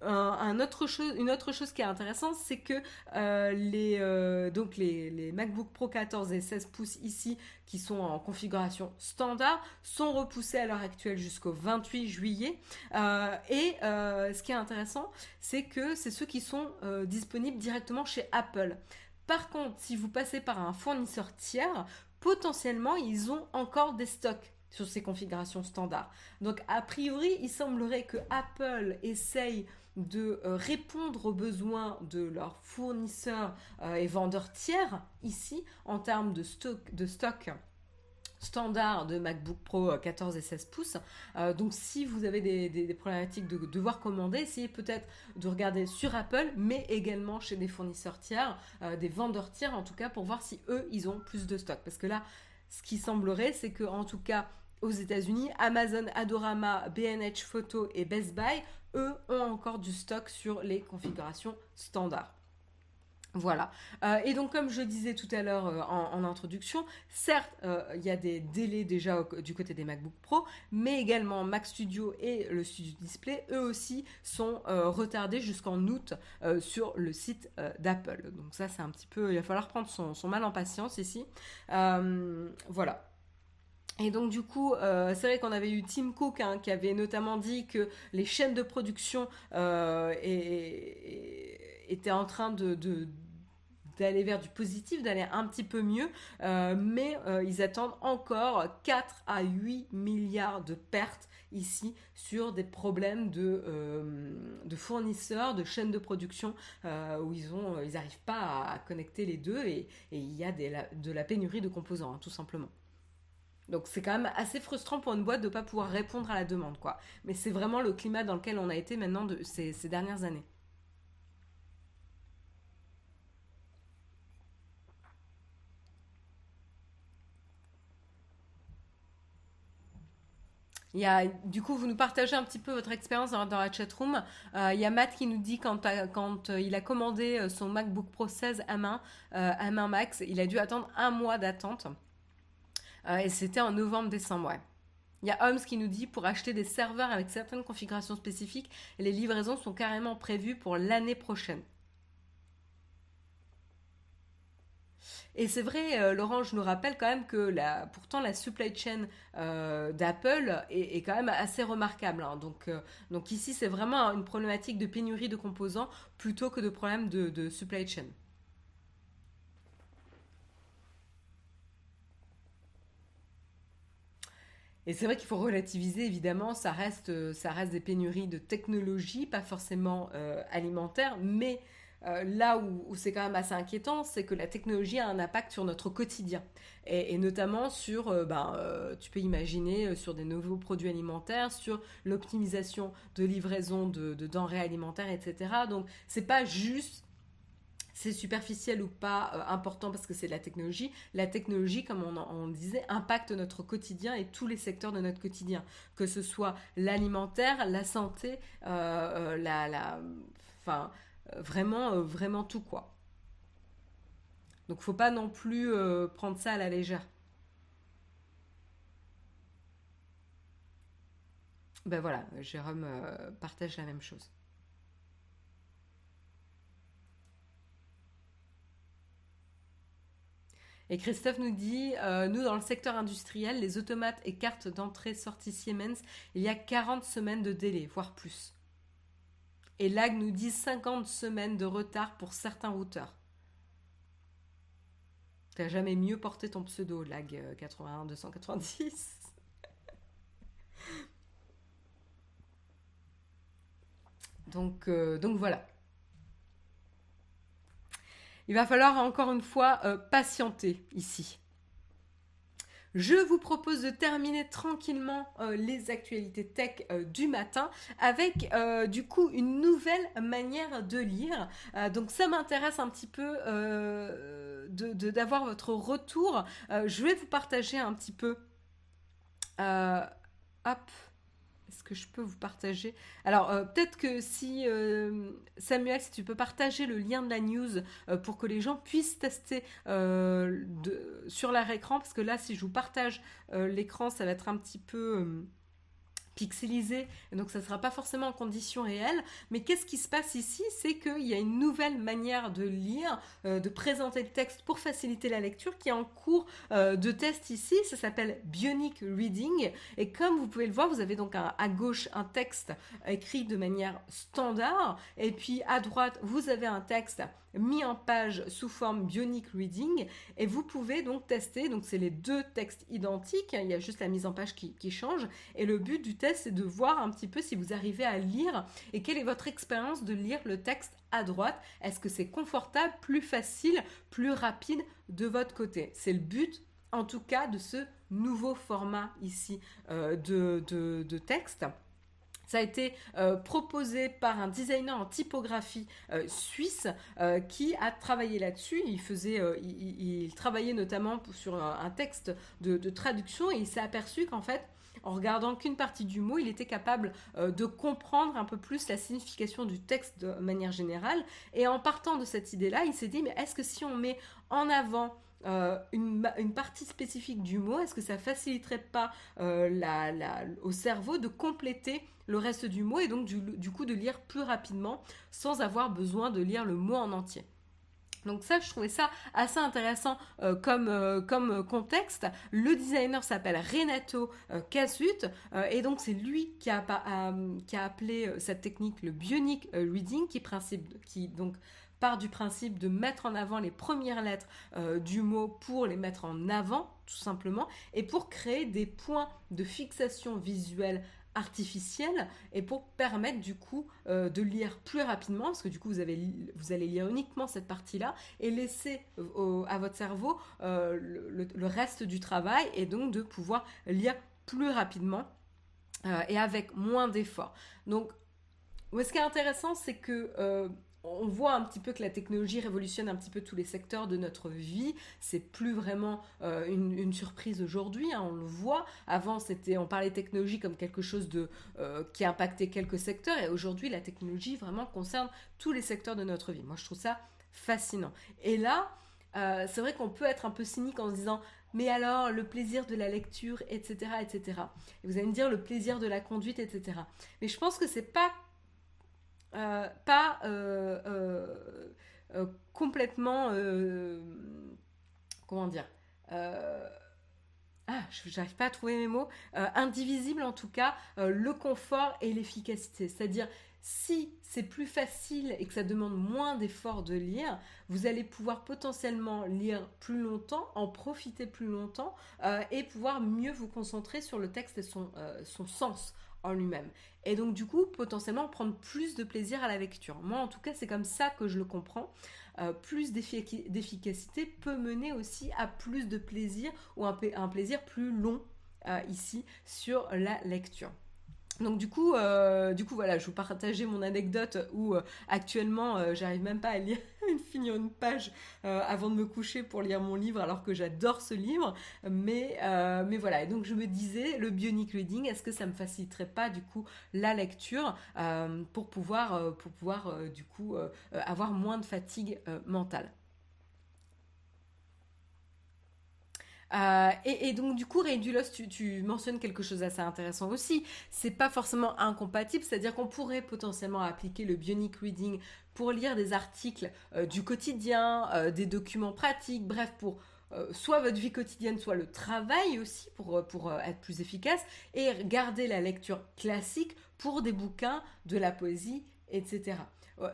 Une autre chose qui est intéressante, c'est que euh, les, MacBook Pro 14 et 16 pouces ici, qui sont en configuration standard, sont repoussés à l'heure actuelle jusqu'au 28 juillet. et ce qui est intéressant, c'est que c'est ceux qui sont disponibles directement chez Apple. Par contre, si vous passez par un fournisseur tiers, potentiellement, ils ont encore des stocks sur ces configurations standards. Donc a priori, il semblerait que Apple essaye de euh, répondre aux besoins de leurs fournisseurs euh, et vendeurs tiers ici en termes de stock, de stock standard de MacBook Pro 14 et 16 pouces. donc si vous avez des, problématiques de devoir commander, essayez peut-être de regarder sur Apple, mais également chez des fournisseurs tiers, des vendeurs tiers en tout cas, pour voir si eux, ils ont plus de stock. Parce que là, ce qui semblerait, c'est que en tout cas aux États-Unis, Amazon, Adorama, B&H Photo et Best Buy, eux, ont encore du stock sur les configurations standards. Voilà. Euh, et donc, comme je disais tout à l'heure euh, en, introduction, certes, euh, il y a des délais déjà du côté des MacBook Pro, mais également Mac Studio et le Studio Display, eux aussi, sont retardés jusqu'en août sur le site d'Apple. Donc ça, c'est un petit peu... Il va falloir prendre son, mal en patience ici. voilà. Et donc du coup, c'est vrai qu'on avait eu Tim Cook hein, qui avait notamment dit que les chaînes de production euh, étaient en train de, d'aller vers du positif, d'aller un petit peu mieux, euh, mais ils attendent encore 4 à 8 milliards de pertes ici sur des problèmes de, de fournisseurs, de chaînes de production où ils ils n'arrivent pas à, connecter les deux et, il y a de la pénurie de composants, hein, tout simplement. Donc c'est quand même assez frustrant pour une boîte de ne pas pouvoir répondre à la demande, quoi. Mais c'est vraiment le climat dans lequel on a été maintenant ces, dernières années. Du coup, vous nous partagez un petit peu votre expérience dans, la chatroom. Euh, il y a Matt qui nous dit quand, quand euh, il a commandé euh, son MacBook Pro 16 M1, M1 Max, il a dû attendre un mois d'attente. Euh, et c'était en novembre-décembre. Il y a Holmes qui nous dit pour acheter des serveurs avec certaines configurations spécifiques, les livraisons sont carrément prévues pour l'année prochaine. Et c'est vrai, euh, Laurent, je nous rappelle quand même que pourtant la supply chain euh, d'Apple est, quand même assez remarquable. Hein. Donc, donc ici, c'est vraiment une problématique de pénurie de composants plutôt que de problème de supply chain. Et c'est vrai qu'il faut relativiser, évidemment, ça reste, ça reste des pénuries de technologie, pas forcément euh, alimentaires, mais euh, là où, c'est quand même assez inquiétant, c'est que la technologie a un impact sur notre quotidien. Et, notamment sur, euh, ben, tu peux imaginer, sur des nouveaux produits alimentaires, sur l'optimisation de livraison de, de denrées alimentaires, etc. Donc, c'est pas juste c'est superficiel ou pas euh, important parce que c'est de la technologie. La technologie, comme on, disait, impacte notre quotidien et tous les secteurs de notre quotidien, que ce soit l'alimentaire, la santé, euh, euh, la, enfin, vraiment, vraiment tout quoi. Donc, faut pas non plus prendre ça à la légère. Ben voilà, Jérôme partage la même chose. Et Christophe nous dit, euh, nous dans le secteur industriel, les automates et cartes d'entrée-sortie Siemens, il y a 40 semaines de délai, voire plus. Et Lag nous dit 50 semaines de retard pour certains routeurs. T'as jamais mieux porté ton pseudo, Lag 81 290 donc, euh, donc voilà. Il va falloir encore une fois euh, patienter ici. Je vous propose de terminer tranquillement euh, les actualités tech euh, du matin avec du coup une nouvelle manière de lire. donc ça m'intéresse un petit peu d'avoir votre retour. je vais vous partager un petit peu. hop que je peux vous partager. Alors, euh, peut-être que si, euh, Samuel, si tu peux partager le lien de la news euh, pour que les gens puissent tester sur leur écran, parce que là, si je vous partage l'écran, ça va être un petit peu pixelisé, donc ça ne sera pas forcément en conditions réelles. Mais qu'est-ce qui se passe ici? C'est qu'il y a une nouvelle manière de lire, euh, de présenter le texte pour faciliter la lecture qui est en cours euh, de test ici. Ça s'appelle Bionic Reading. Et comme vous pouvez le voir, vous avez donc à gauche un texte écrit de manière standard. Et puis à droite, vous avez un texte mis en page sous forme Bionic Reading et vous pouvez donc tester, donc c'est les deux textes identiques, il y a juste la mise en page qui, change et le but du test c'est de voir un petit peu si vous arrivez à lire et quelle est votre expérience de lire le texte à droite? Est-ce que c'est confortable, plus facile, plus rapide de votre côté? C'est le but en tout cas de ce nouveau format ici de, texte. Ça a été proposé par un designer en typographie suisse qui a travaillé là-dessus. Il faisait, il, travaillait notamment sur un, texte de, traduction et il s'est aperçu qu'en fait, en regardant qu'une partie du mot, il était capable euh, de comprendre un peu plus la signification du texte de manière générale. Et en partant de cette idée-là, il s'est dit, mais est-ce que si on met en avant euh, une, partie spécifique du mot, est-ce que ça faciliterait pas euh, au cerveau de compléter le reste du mot et donc du coup de lire plus rapidement sans avoir besoin de lire le mot en entier? Donc ça, je trouvais ça assez intéressant euh, comme, euh, comme contexte. Le designer s'appelle Renato euh, Casut et donc c'est lui qui a, qui a appelé cette technique le bionic reading qui, principe, qui donc part du principe de mettre en avant les premières lettres du mot pour les mettre en avant tout simplement et pour créer des points de fixation visuelle artificielle et pour permettre du coup euh, de lire plus rapidement parce que du coup vous, avez, vous allez lire uniquement cette partie-là et laisser à votre cerveau euh, le, reste du travail et donc de pouvoir lire plus rapidement euh, et avec moins d'efforts. Donc ce qui est intéressant c'est que on voit un petit peu que la technologie révolutionne un petit peu tous les secteurs de notre vie. C'est plus vraiment euh, une, surprise aujourd'hui, hein, on le voit. Avant, c'était, on parlait technologie comme quelque chose de euh, qui impactait quelques secteurs, et aujourd'hui, la technologie vraiment concerne tous les secteurs de notre vie. Moi, je trouve ça fascinant. Et là, euh, c'est vrai qu'on peut être un peu cynique en se disant mais alors le plaisir de la lecture, etc., etc. Et vous allez me dire le plaisir de la conduite, etc. Mais je pense que c'est pas pas euh, euh, complètement comment dire ah, j'arrive pas à trouver mes mots, indivisible en tout cas, le confort et l'efficacité. C'est-à-dire, si c'est plus facile et que ça demande moins d'efforts de lire, vous allez pouvoir potentiellement lire plus longtemps, en profiter plus longtemps et pouvoir mieux vous concentrer sur le texte et son sens en lui-même. Et donc du coup, potentiellement prendre plus de plaisir à la lecture. Moi, en tout cas, c'est comme ça que je le comprends. Euh, plus d'efficacité peut mener aussi à plus de plaisir ou un, plaisir plus long euh, ici sur la lecture. Donc du coup, euh, du coup voilà, je vous partageais mon anecdote où euh, actuellement euh, j'arrive même pas à lire finir une page avant de me coucher pour lire mon livre alors que j'adore ce livre. Mais mais voilà, et donc je me disais le bionic reading, est-ce que ça me faciliterait pas du coup la lecture pour pouvoir pour pouvoir du coup avoir moins de fatigue mentale? Euh, et, donc du coup, Reidulos, tu, tu mentionnes quelque chose d'assez intéressant aussi. C'est pas forcément incompatible, c'est-à-dire qu'on pourrait potentiellement appliquer le bionic reading pour lire des articles euh, du quotidien, euh, des documents pratiques, bref, pour soit votre vie quotidienne, soit le travail aussi pour, pour être plus efficace, et garder la lecture classique pour des bouquins, de la poésie, etc.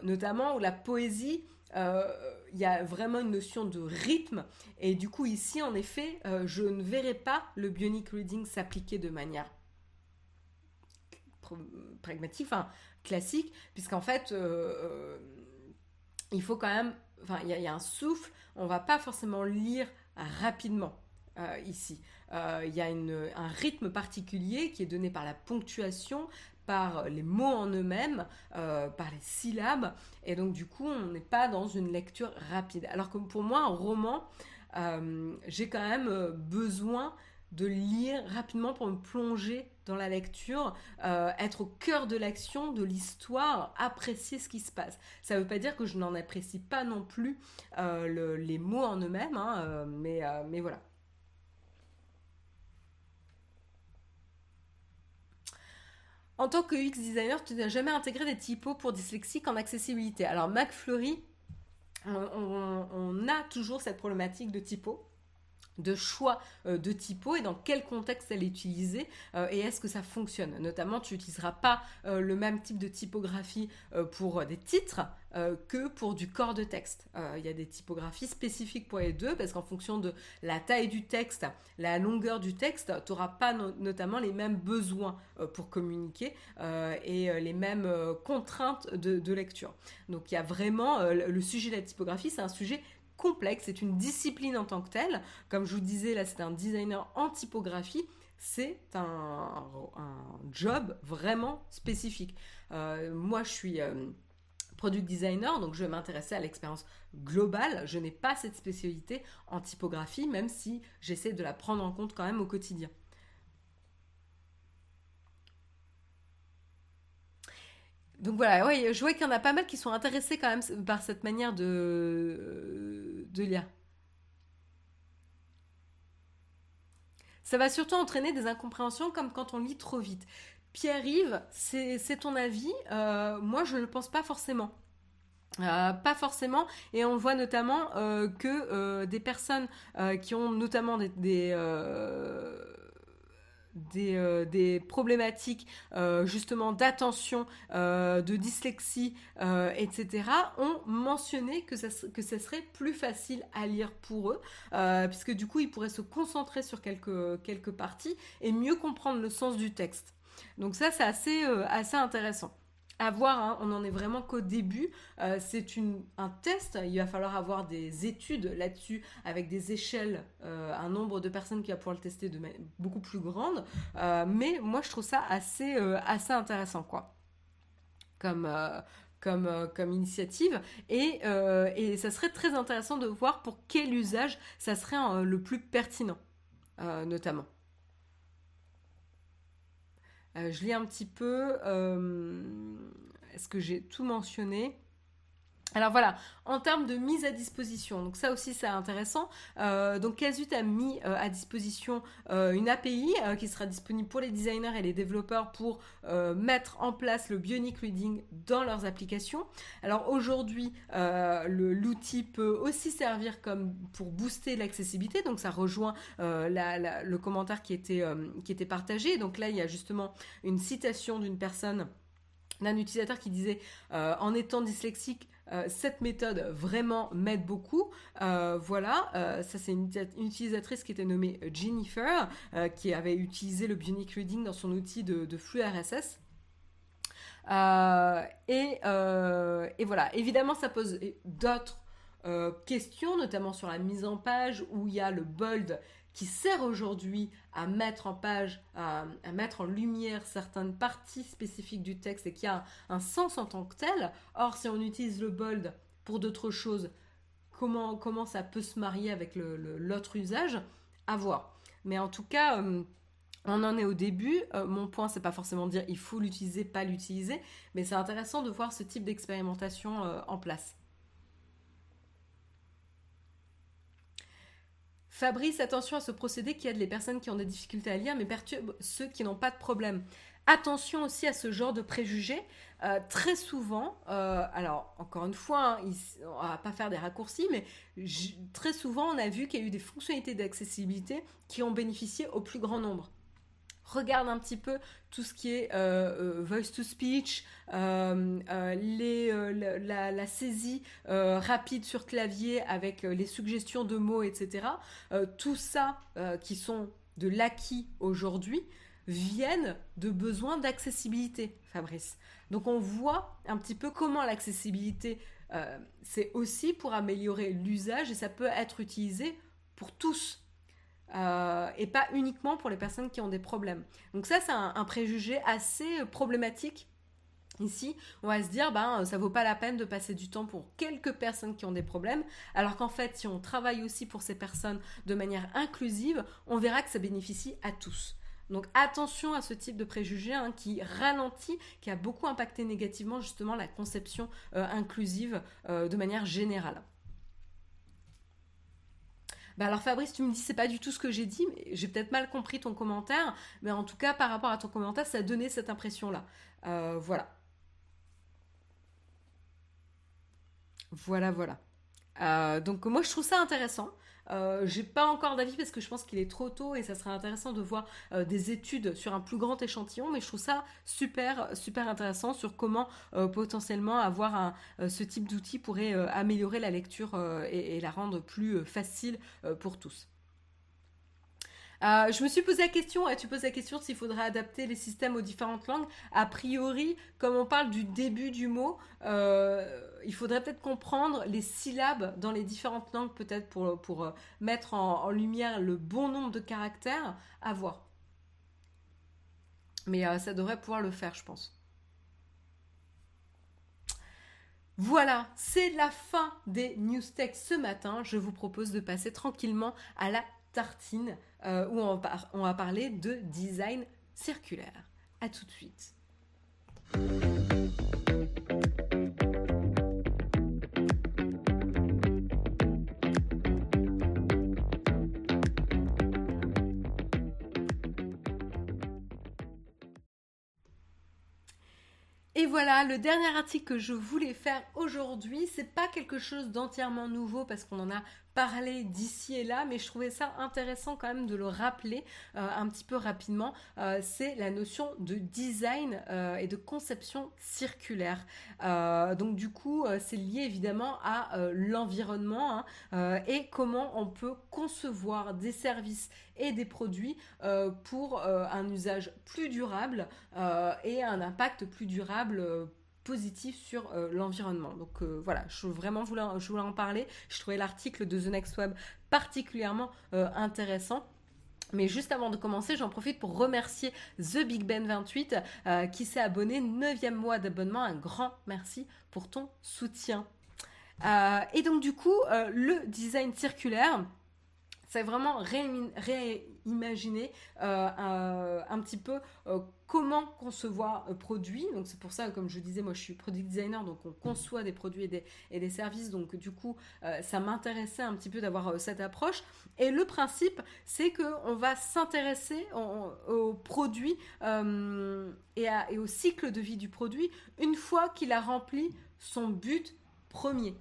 notamment où la poésie il y a vraiment une notion de rythme. Et du coup, ici, en effet, euh, je ne verrai pas le bionic reading s'appliquer de manière pragmatique, enfin classique, puisqu'en fait, euh, il faut quand même, enfin, il y, a un souffle, on va pas forcément lire rapidement. ici. Il y a un rythme particulier qui est donné par la ponctuation, par les mots en eux-mêmes, euh, par les syllabes, et donc du coup on n'est pas dans une lecture rapide. Alors que pour moi, un roman, euh, j'ai quand même euh, besoin de lire rapidement pour me plonger dans la lecture, être au cœur de l'action, de l'histoire, apprécier ce qui se passe. Ça ne veut pas dire que je n'en apprécie pas non plus les mots en eux-mêmes, hein, mais, mais voilà. En tant que UX designer, tu n'as jamais intégré des typos pour dyslexique en accessibilité. Alors McFlurry, on, on a toujours cette problématique de typos de choix euh, de typo et dans quel contexte elle est utilisée euh, et est-ce que ça fonctionne? Notamment, tu n'utiliseras pas euh, le même type de typographie pour des titres que pour du corps de texte. Il y a des typographies spécifiques pour les deux parce qu'en fonction de la taille du texte, la longueur du texte, tu n'auras pas notamment les mêmes besoins pour communiquer et les mêmes contraintes de, de, lecture. Donc il y a vraiment le sujet de la typographie, c'est un sujet complexe, c'est une discipline en tant que telle. Comme je vous disais, là, c'est un designer en typographie. C'est un, job vraiment spécifique. Euh, moi, je suis euh, product designer, donc je vais m'intéresser à l'expérience globale. Je n'ai pas cette spécialité en typographie, même si j'essaie de la prendre en compte quand même au quotidien. Donc voilà, je vois qu'il y en a pas mal qui sont intéressés quand même par cette manière de, de lire. Ça va surtout entraîner des incompréhensions comme quand on lit trop vite. Pierre-Yves, c'est ton avis. Euh, moi, je ne le pense pas forcément. Euh, pas forcément, et on voit notamment euh, que des personnes qui ont notamment des euh, des, problématiques euh, justement d'attention, euh, de dyslexie, etc., ont mentionné que ça, serait plus facile à lire pour eux, puisque du coup ils pourraient se concentrer sur quelques, quelques parties et mieux comprendre le sens du texte. Donc ça c'est assez, assez intéressant à hein, on n'en est vraiment qu'au début. Euh, c'est un test, il va falloir avoir des études là-dessus avec des échelles, euh, un nombre de personnes qui va pouvoir le tester de beaucoup plus grande. Euh, mais moi, je trouve ça assez, assez intéressant, quoi. Comme, initiative. Et, et ça serait très intéressant de voir pour quel usage ça serait le plus pertinent, notamment. Euh, je lis un petit peu. Euh, est-ce que j'ai tout mentionné? Alors voilà, en termes de mise à disposition, donc ça aussi c'est intéressant. Euh, donc Casut a mis euh, à disposition euh, une API qui sera disponible pour les designers et les développeurs pour mettre en place le Bionic Reading dans leurs applications. Alors aujourd'hui, l'outil peut aussi servir comme pour booster l'accessibilité, donc ça rejoint le commentaire qui était, qui était partagé. Donc là, il y a justement une citation d'une personne d'un utilisateur qui disait en étant dyslexique euh, cette méthode vraiment m'aide beaucoup. Euh, voilà, euh, ça c'est une, utilisatrice qui était nommée Jennifer, qui avait utilisé le Bionic Reading dans son outil de, flux RSS. Et, voilà, évidemment ça pose d'autres questions, notamment sur la mise en page où il y a le bold qui sert aujourd'hui à mettre en page, à, mettre en lumière certaines parties spécifiques du texte et qui a un, sens en tant que tel. Or, si on utilise le bold pour d'autres choses, comment, ça peut se marier avec l'autre usage? À voir. Mais en tout cas, euh, on en est au début. Euh, mon point, c'est pas forcément de dire il faut l'utiliser, pas l'utiliser, mais c'est intéressant de voir ce type d'expérimentation euh, en place. Fabrice, attention à ce procédé qui aide les personnes qui ont des difficultés à lire, mais perturbe ceux qui n'ont pas de problème. Attention aussi à ce genre de préjugés. Euh, très souvent, euh, alors encore une fois, hein, on va pas faire des raccourcis, mais très souvent on a vu qu'il y a eu des fonctionnalités d'accessibilité qui ont bénéficié au plus grand nombre regarde un petit peu tout ce qui est euh, euh, voice to speech, euh, la, saisie rapide sur clavier avec les suggestions de mots, etc. tout ça qui sont de l'acquis aujourd'hui viennent de besoins d'accessibilité, Fabrice. Donc on voit un petit peu comment l'accessibilité, c'est aussi pour améliorer l'usage et ça peut être utilisé pour tous euh, et pas uniquement pour les personnes qui ont des problèmes. Donc ça, c'est un, préjugé assez problématique. Ici, on va se dire, ben, ça vaut pas la peine de passer du temps pour quelques personnes qui ont des problèmes, alors qu'en fait, si on travaille aussi pour ces personnes de manière inclusive, on verra que ça bénéficie à tous. Donc attention à ce type de préjugé hein, qui ralentit, qui a beaucoup impacté négativement justement la conception euh, inclusive euh, de manière générale. Bah alors Fabrice, tu me dis c'est pas du tout ce que j'ai dit, mais j'ai peut-être mal compris ton commentaire, mais en tout cas par rapport à ton commentaire, ça a donné cette impression-là. Euh, voilà. Voilà, voilà. Euh, donc moi je trouve ça intéressant. Euh, j'ai pas encore d'avis parce que je pense qu'il est trop tôt et ça serait intéressant de voir euh, des études sur un plus grand échantillon, mais je trouve ça super super intéressant sur comment euh, potentiellement avoir ce type d'outil pourrait améliorer la lecture et, la rendre plus facile pour tous. Je me suis posé la question, et tu poses la question s'il faudrait adapter les systèmes aux différentes langues. A priori, comme on parle du début du mot, il faudrait peut-être comprendre les syllabes dans les différentes langues, peut-être pour, pour euh, mettre en, lumière le bon nombre de caractères à voir. Mais ça devrait pouvoir le faire, je pense. Voilà, c'est la fin des news tech ce matin. Je vous propose de passer tranquillement à la tartine euh, où on va, on va parler de design circulaire. A tout de suite. Voilà, le dernier article que je voulais faire aujourd'hui, c'est pas quelque chose d'entièrement nouveau parce qu'on en a parler d'ici et là, mais je trouvais ça intéressant quand même de le rappeler euh, un petit peu rapidement. Euh, c'est la notion de design euh, et de conception circulaire. donc du coup, c'est lié évidemment à l'environnement hein, et comment on peut concevoir des services et des produits pour un usage plus durable et un impact plus durable positif sur euh, l'environnement. Donc euh, voilà, je vraiment voulais, je voulais en parler. Je trouvais l'article de The Next Web particulièrement euh, intéressant. Mais juste avant de commencer, j'en profite pour remercier The Big Ben 28 qui s'est abonné 9e mois d'abonnement. Un grand merci pour ton soutien. et donc du coup, le design circulaire, c'est vraiment réimaginer un, petit peu comment concevoir un produit. Donc c'est pour ça, comme je disais, moi je suis product designer, donc on conçoit des produits et des, services. Donc du coup, euh, ça m'intéressait un petit peu d'avoir euh, cette approche. Et le principe, c'est qu'on va s'intéresser au produit euh, et, et au cycle de vie du produit une fois qu'il a rempli son but premier.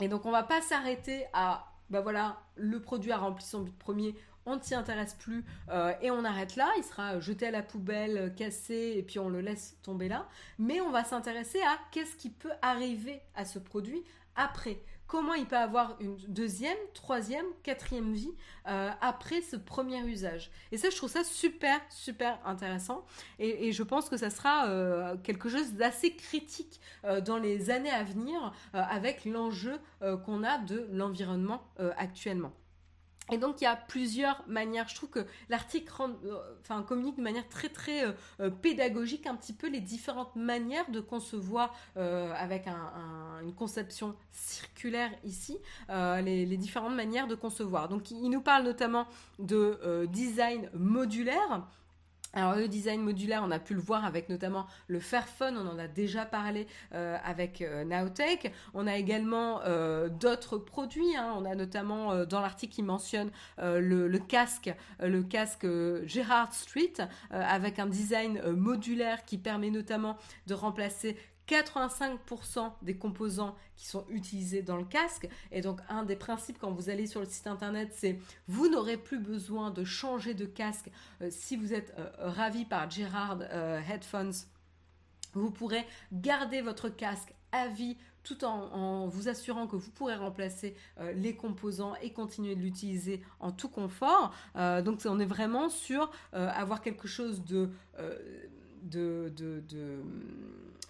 Et donc on va pas s'arrêter à, ben voilà, le produit a rempli son but premier, on ne s'y intéresse plus euh, et on arrête là. Il sera jeté à la poubelle, cassé et puis on le laisse tomber là. Mais on va s'intéresser à qu'est-ce qui peut arriver à ce produit après. Comment il peut avoir une deuxième, troisième, quatrième vie euh, après ce premier usage. Et ça, je trouve ça super, super intéressant. Et, je pense que ça sera euh, quelque chose d'assez critique dans les années à venir avec l'enjeu qu'on a de l'environnement actuellement. Et donc il y a plusieurs manières. Je trouve que l'article euh, enfin, communique de manière très très euh, euh, pédagogique un petit peu les différentes manières de concevoir avec une conception circulaire ici, les, les, différentes manières de concevoir. Donc il nous parle notamment de design modulaire. Alors le design modulaire, on a pu le voir avec notamment le Fairphone, on en a déjà parlé euh, avec euh. On a également euh, d'autres produits, hein. on a notamment dans l'article qui mentionne le, casque, le casque Gerard Street, avec un design modulaire qui permet notamment de remplacer 85% des composants qui sont utilisés dans le casque. Et donc un des principes quand vous allez sur le site internet, c'est vous n'aurez plus besoin de changer de casque euh, si vous êtes euh, ravi par Gerard euh, Headphones. Vous pourrez garder votre casque à vie tout en, vous assurant que vous pourrez remplacer les composants et continuer de l'utiliser en tout confort. donc on est vraiment sur avoir quelque chose de, de, de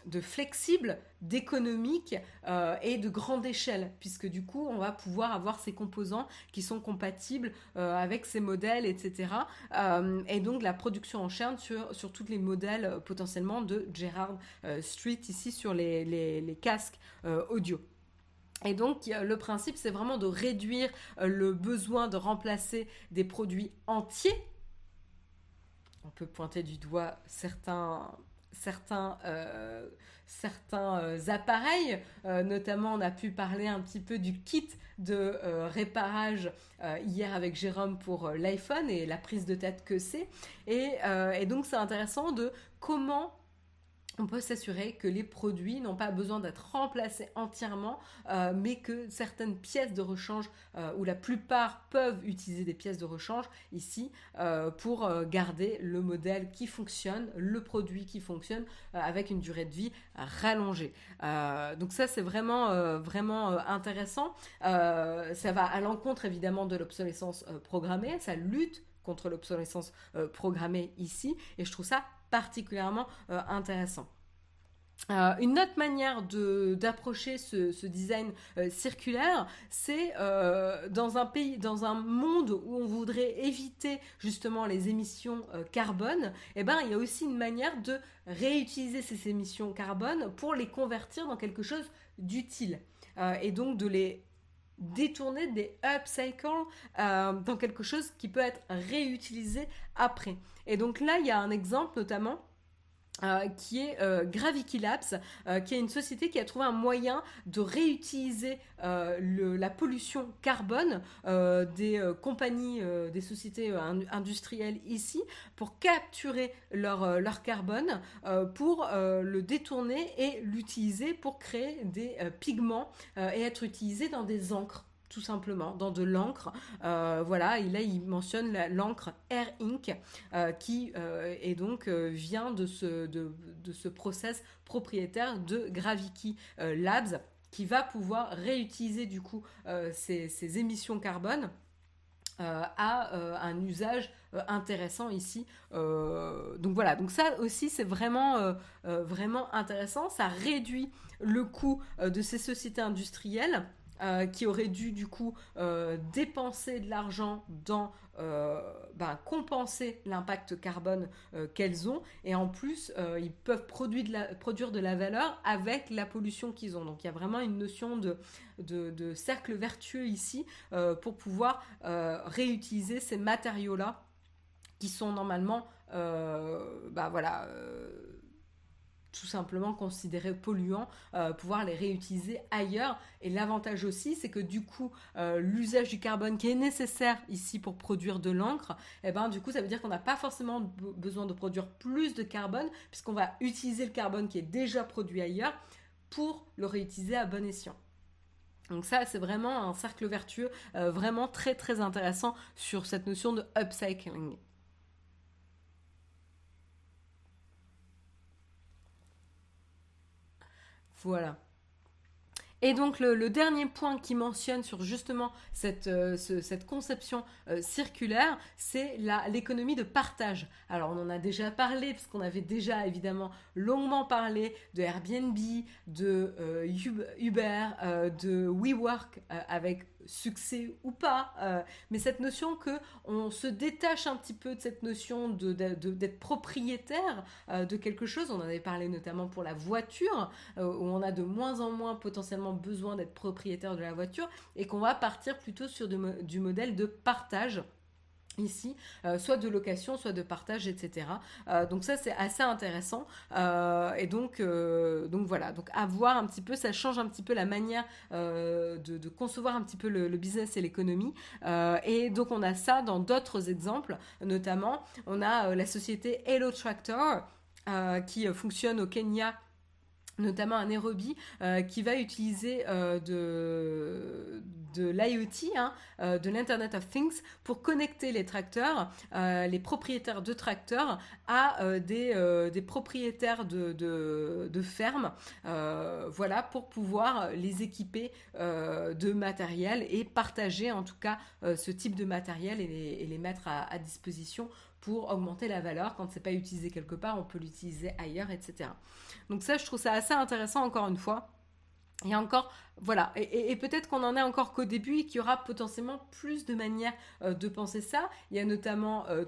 de flexible, d'économique euh, et de grande échelle, puisque du coup, on va pouvoir avoir ces composants qui sont compatibles euh, avec ces modèles, etc. Euh, et donc la production en chaîne sur, sur tous les modèles potentiellement de Gerard Street ici sur les, les casques audio. Et donc le principe, c'est vraiment de réduire le besoin de remplacer des produits entiers. On peut pointer du doigt certains certains, euh, certains euh, appareils. Euh, notamment, on a pu parler un petit peu du kit de réparage hier avec Jérôme pour l'iPhone et la prise de tête que c'est. et donc, c'est intéressant de comment on peut s'assurer que les produits n'ont pas besoin d'être remplacés entièrement, euh, mais que certaines pièces de rechange, euh, ou la plupart peuvent utiliser des pièces de rechange ici, euh, pour garder le modèle qui fonctionne, le produit qui fonctionne, avec une durée de vie rallongée. donc ça, c'est vraiment, vraiment intéressant. ça va à l'encontre évidemment de l'obsolescence programmée, ça lutte contre l'obsolescence programmée ici, et je trouve ça particulièrement intéressant. Euh, une autre manière d'approcher ce, design euh, circulaire, c'est euh, dans un pays, dans un monde où on voudrait éviter justement les émissions carbone, eh ben il y a aussi une manière de réutiliser ces émissions carbone pour les convertir dans quelque chose d'utile et donc de les détourner des upcycles dans quelque chose qui peut être réutilisé après. Et donc là, il y a un exemple notamment euh, qui est euh, euh, qui est une société qui a trouvé un moyen de réutiliser la pollution carbone des compagnies, des sociétés industrielles ici, pour capturer leur, leur carbone, pour le détourner et l'utiliser pour créer des pigments et être utilisé dans des encres tout simplement, dans de l'encre. Euh, voilà, et là il mentionne l'encre Air Ink, euh, qui euh, est donc vient de ce, de, ce process propriétaire de Graviki Labs, qui va pouvoir réutiliser du coup ces, émissions carbone. à un usage intéressant ici. donc voilà, donc ça aussi c'est vraiment intéressant. Ça réduit le coût de ces sociétés industrielles euh, qui auraient dû du coup euh, dépenser de l'argent dans euh, ben, compenser l'impact carbone qu'elles ont et en plus ils peuvent produire de, la, produire de la valeur avec la pollution qu'ils ont. Donc il y a vraiment une notion de, de, cercle vertueux ici pour pouvoir réutiliser ces matériaux-là qui sont normalement ben, voilà tout simplement considérés polluants, euh, pouvoir les réutiliser ailleurs. Et l'avantage aussi, c'est que du coup, euh, l'usage du carbone qui est nécessaire ici pour produire de l'encre, eh ben, du coup, ça veut dire qu'on n'a pas forcément besoin de produire plus de carbone, puisqu'on va utiliser le carbone qui est déjà produit ailleurs pour le réutiliser à bon escient. Donc ça, c'est vraiment un cercle vertueux, euh, vraiment très très intéressant sur cette notion de upcycling. Voilà. Et donc le, dernier point qui mentionne sur justement cette, euh, conception euh, circulaire, c'est l'économie de partage. Alors on en a déjà parlé, parce qu'on avait déjà évidemment longuement parlé de Airbnb, de euh, Uber, de WeWork avec succès ou pas, euh, mais cette notion que on se détache un petit peu de cette notion d'être propriétaire euh, de quelque chose. On en avait parlé notamment pour la voiture, euh, où on a de moins en moins potentiellement besoin d'être propriétaire de la voiture, et qu'on va partir plutôt sur du modèle de partage ici, euh, soit de location, soit de partage, etc. Euh, donc ça c'est assez intéressant. Euh, et donc, donc voilà, donc à voir un petit peu, ça change un petit peu la manière de, concevoir un petit peu le, business et l'économie. et donc on a ça dans d'autres exemples, notamment on a la société Hello Tractor qui fonctionne au Kenya notamment un Nairobi, euh, qui va utiliser euh, de, l'IoT, hein, euh, de l'Internet of Things, pour connecter les tracteurs, les propriétaires de tracteurs, à des, propriétaires de, fermes, voilà, pour pouvoir les équiper de matériel et partager en tout cas ce type de matériel et les, mettre à disposition pour augmenter la valeur. Quand c'est pas utilisé quelque part, on peut l'utiliser ailleurs, etc. Donc ça, je trouve ça assez intéressant encore une fois. Et encore, voilà, et, peut-être qu'on en est encore qu'au début et qu'il y aura potentiellement plus de manières euh, de penser ça. Il y a notamment euh,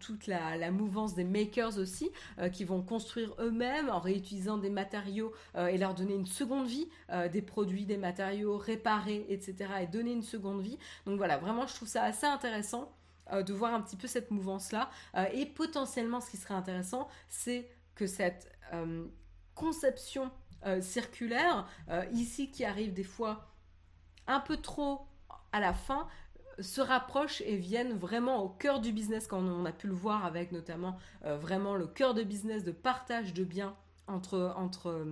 toute la, mouvance des makers aussi, euh, qui vont construire eux-mêmes en réutilisant des matériaux et leur donner une seconde vie, des produits, des matériaux réparés, etc. et donner une seconde vie. Donc voilà, vraiment, je trouve ça assez intéressant euh, de voir un petit peu cette mouvance-là. Euh, et potentiellement, ce qui serait intéressant, c'est que cette euh, conception circulaire, ici qui arrive des fois un peu trop à la fin, se rapproche et vienne vraiment au cœur du business, quand on a pu le voir avec notamment vraiment le cœur de business de partage de biens entre, entre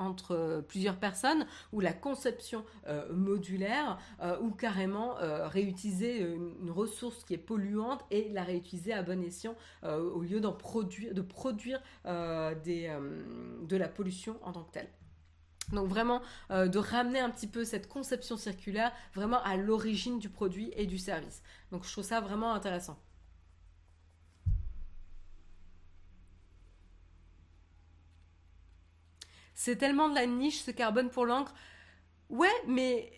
entre plusieurs personnes, ou la conception euh, modulaire, euh, ou carrément euh, réutiliser une, ressource qui est polluante et la réutiliser à bon escient au lieu d'en produire, de produire de la pollution en tant que telle. Donc vraiment de ramener un petit peu cette conception circulaire vraiment à l'origine du produit et du service. Donc je trouve ça vraiment intéressant. C'est tellement de la niche ce carbone pour l'encre. Ouais, mais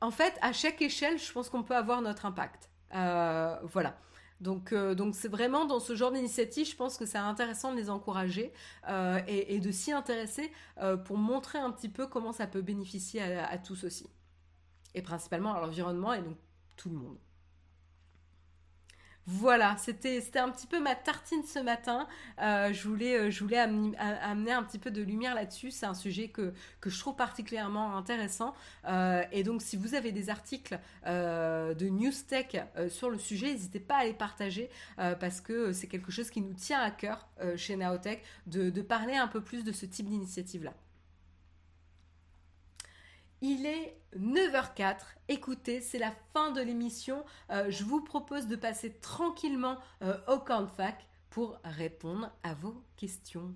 en fait, à chaque échelle, je pense qu'on peut avoir notre impact. Euh, voilà. Donc, euh, donc c'est vraiment dans ce genre d'initiative, je pense que c'est intéressant de les encourager euh, et, de s'y intéresser pour montrer un petit peu comment ça peut bénéficier à tous aussi. Et principalement à l'environnement et donc tout le monde. Voilà, c'était un petit peu ma tartine ce matin. Euh, je voulais, euh, je voulais amener, un petit peu de lumière là-dessus. C'est un sujet que, que je trouve particulièrement intéressant. Euh, et donc, si vous avez des articles de News Tech sur le sujet, n'hésitez pas à les partager parce que c'est quelque chose qui nous tient à cœur chez Naotech de, de parler un peu plus de ce type d'initiative-là. Il est 9h04. Écoutez, c'est la fin de l'émission. Euh, je vous propose de passer tranquillement euh, au camp pour répondre à vos questions.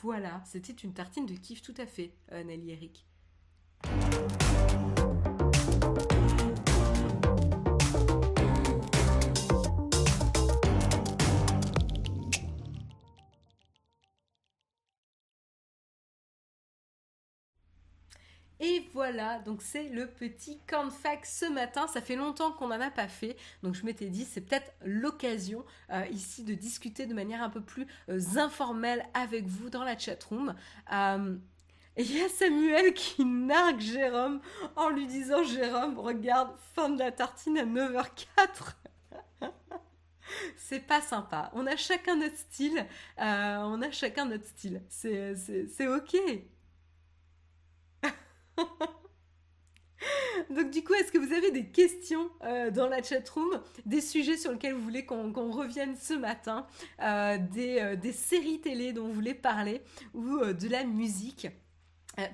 Voilà, c'était une tartine de kiff tout à fait, euh, Nelly Eric. Et voilà, donc c'est le petit cornfac ce matin. Ça fait longtemps qu'on n'en a pas fait, donc je m'étais dit c'est peut-être l'occasion euh, ici de discuter de manière un peu plus euh, informelle avec vous dans la chatroom. Euh, et il y a Samuel qui nargue Jérôme en lui disant Jérôme, regarde, fin de la tartine à 9h04. c'est pas sympa. On a chacun notre style. on a chacun notre style. C'est ok. Donc du coup, est-ce que vous avez des questions euh, dans la chatroom, des sujets sur lesquels vous voulez qu'on revienne ce matin, euh, euh, des, séries télé dont vous voulez parler? Ou de la musique?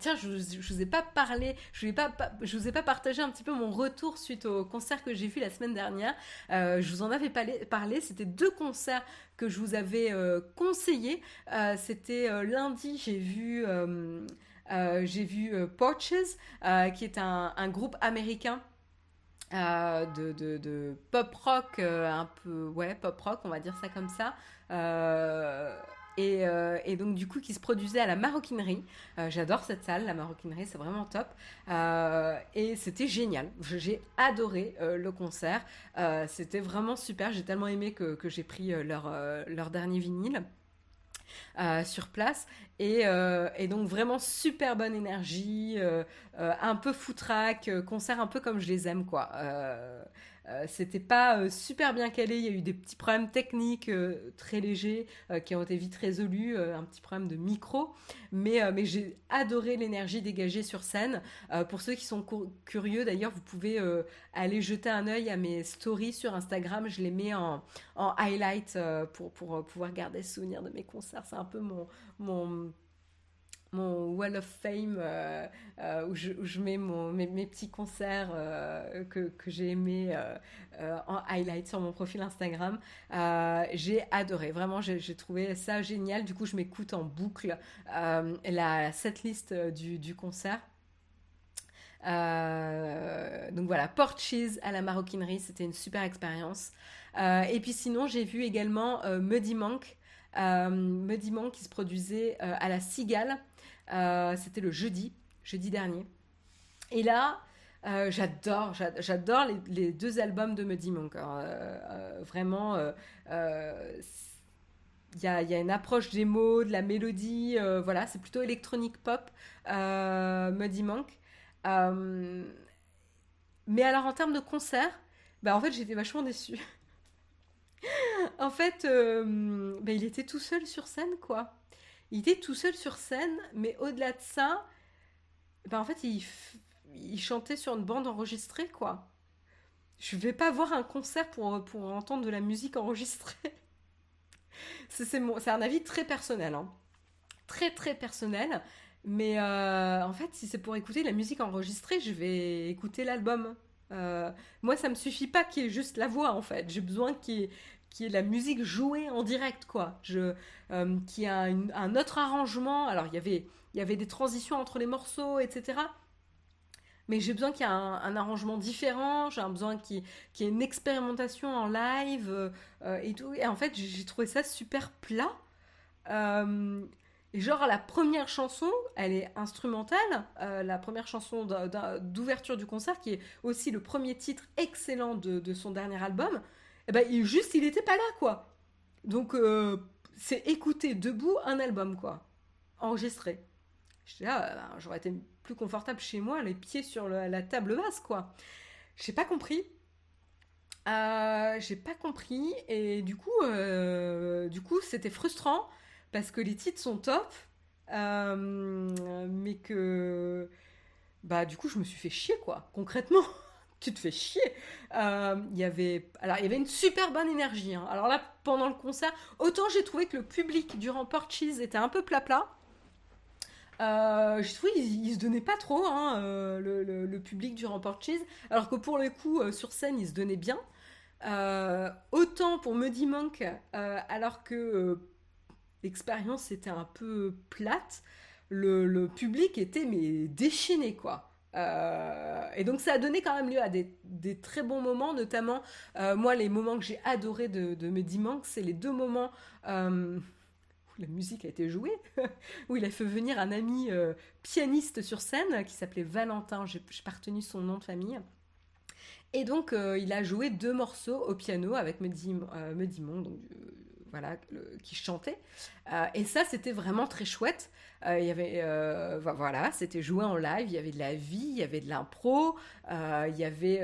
Tiens, je, ne vous ai pas parlé, je, pas, je vous ai pas partagé un petit peu mon retour suite au concert que j'ai vu la semaine dernière. je vous en avais parlé, c'était deux concerts que je vous avais conseillés. c'était lundi, j'ai vu j'ai vu euh, Porches, euh, qui est un, groupe américain de, pop rock, un peu, ouais, pop rock, on va dire ça comme ça. Et, donc du coup qui se produisait à la maroquinerie. J'adore cette salle, la maroquinerie, c'est vraiment top. et c'était génial. J'ai adoré le concert. c'était vraiment super. J'ai tellement aimé que, j'ai pris leur, leur dernier vinyle. Euh, sur place. Euh, et, donc vraiment super bonne énergie, euh, un peu foutraque, concert un peu comme je les aime quoi. Euh, c'était pas euh, super bien calé, il y a eu des petits problèmes techniques euh, très légers qui ont été vite résolus, un petit problème de micro, mais, mais j'ai adoré l'énergie dégagée sur scène. pour ceux qui sont curieux, d'ailleurs, vous pouvez aller jeter un œil à mes stories sur Instagram, je les mets en, en highlight pour, pour pouvoir garder souvenir de mes concerts. C'est un peu mon, mon mon Wall of Fame euh, euh, où, je, mets mes, petits concerts euh, que, j'ai aimés en highlight sur mon profil Instagram. j'ai adoré, vraiment, j'ai trouvé ça génial. Du coup, je m'écoute en boucle la setlist du, concert. donc voilà, Port Cheese à la maroquinerie, c'était une super expérience. et puis sinon, j'ai vu également Muddy Monk, Muddy Monk qui se produisait à la Cigale. Euh, c'était le jeudi, jeudi dernier. Et là, euh, j'adore, j'adore les, deux albums de Muddy Monk. Euh, vraiment, il y a, une approche des mots, de la mélodie. voilà, c'est plutôt électronique pop, Muddy Monk. mais alors, en termes de concert, bah, en fait, j'étais vachement déçue. en fait, bah, il était tout seul sur scène, quoi il était tout seul sur scène, mais au-delà de ça, ben en fait, il, chantait sur une bande enregistrée, quoi. Je vais pas voir un concert pour, pour entendre de la musique enregistrée. c'est un avis très personnel, hein. très très personnel. Mais euh, en fait, si c'est pour écouter la musique enregistrée, je vais écouter l'album. Euh, moi, ça me suffit pas qu'il y ait juste la voix, en fait. J'ai besoin qu'il y ait qui est la musique jouée en direct, quoi. Euh, qui a un autre arrangement. Alors, il y avait, y avait des transitions entre les morceaux, etc. Mais j'ai besoin qu'il y ait un, arrangement différent, j'ai besoin qu'il y ait une expérimentation en live et tout. Et en fait, j'ai trouvé ça super plat. Et genre, la première chanson, elle est instrumentale. Euh, la première chanson d'ouverture du concert, qui est aussi le premier titre excellent de, son dernier album, eh ben, il, juste, il était pas là, quoi. Donc, euh, c'est écouter debout un album, quoi. Enregistré. euh, j'aurais été plus confortable chez moi, les pieds sur la table basse, quoi. J'ai pas compris. j'ai pas compris et du coup, du coup, c'était frustrant parce que les titres sont top, euh, mais que bah du coup je me suis fait chier quoi. Concrètement, tu te fais chier. Euh, il y avait alors il y avait une super bonne énergie. Hein. Alors là pendant le concert, autant j'ai trouvé que le public durant Porches était un peu plat plat. Euh, j'ai trouvé qu'il se donnait pas trop hein, le, public durant Porches, alors que pour le coup sur scène il se donnait bien. autant pour Muddy Monk, alors que l'expérience était un peu plate. Le, public était mais déchaîné quoi. Euh, et donc ça a donné quand même lieu à des, très bons moments, notamment euh, moi les moments que j'ai adoré de, de mes c'est les deux moments euh, où la musique a été jouée, où il a fait venir un ami pianiste sur scène qui s'appelait Valentin, j'ai pas retenu son nom de famille. Et donc il a joué deux morceaux au piano avec Medimon, donc qui chantait. Euh, et ça, c'était vraiment très chouette. Euh, il y avait, euh, voilà, c'était joué en live. Il y avait de la vie, il y avait de l'impro, il y avait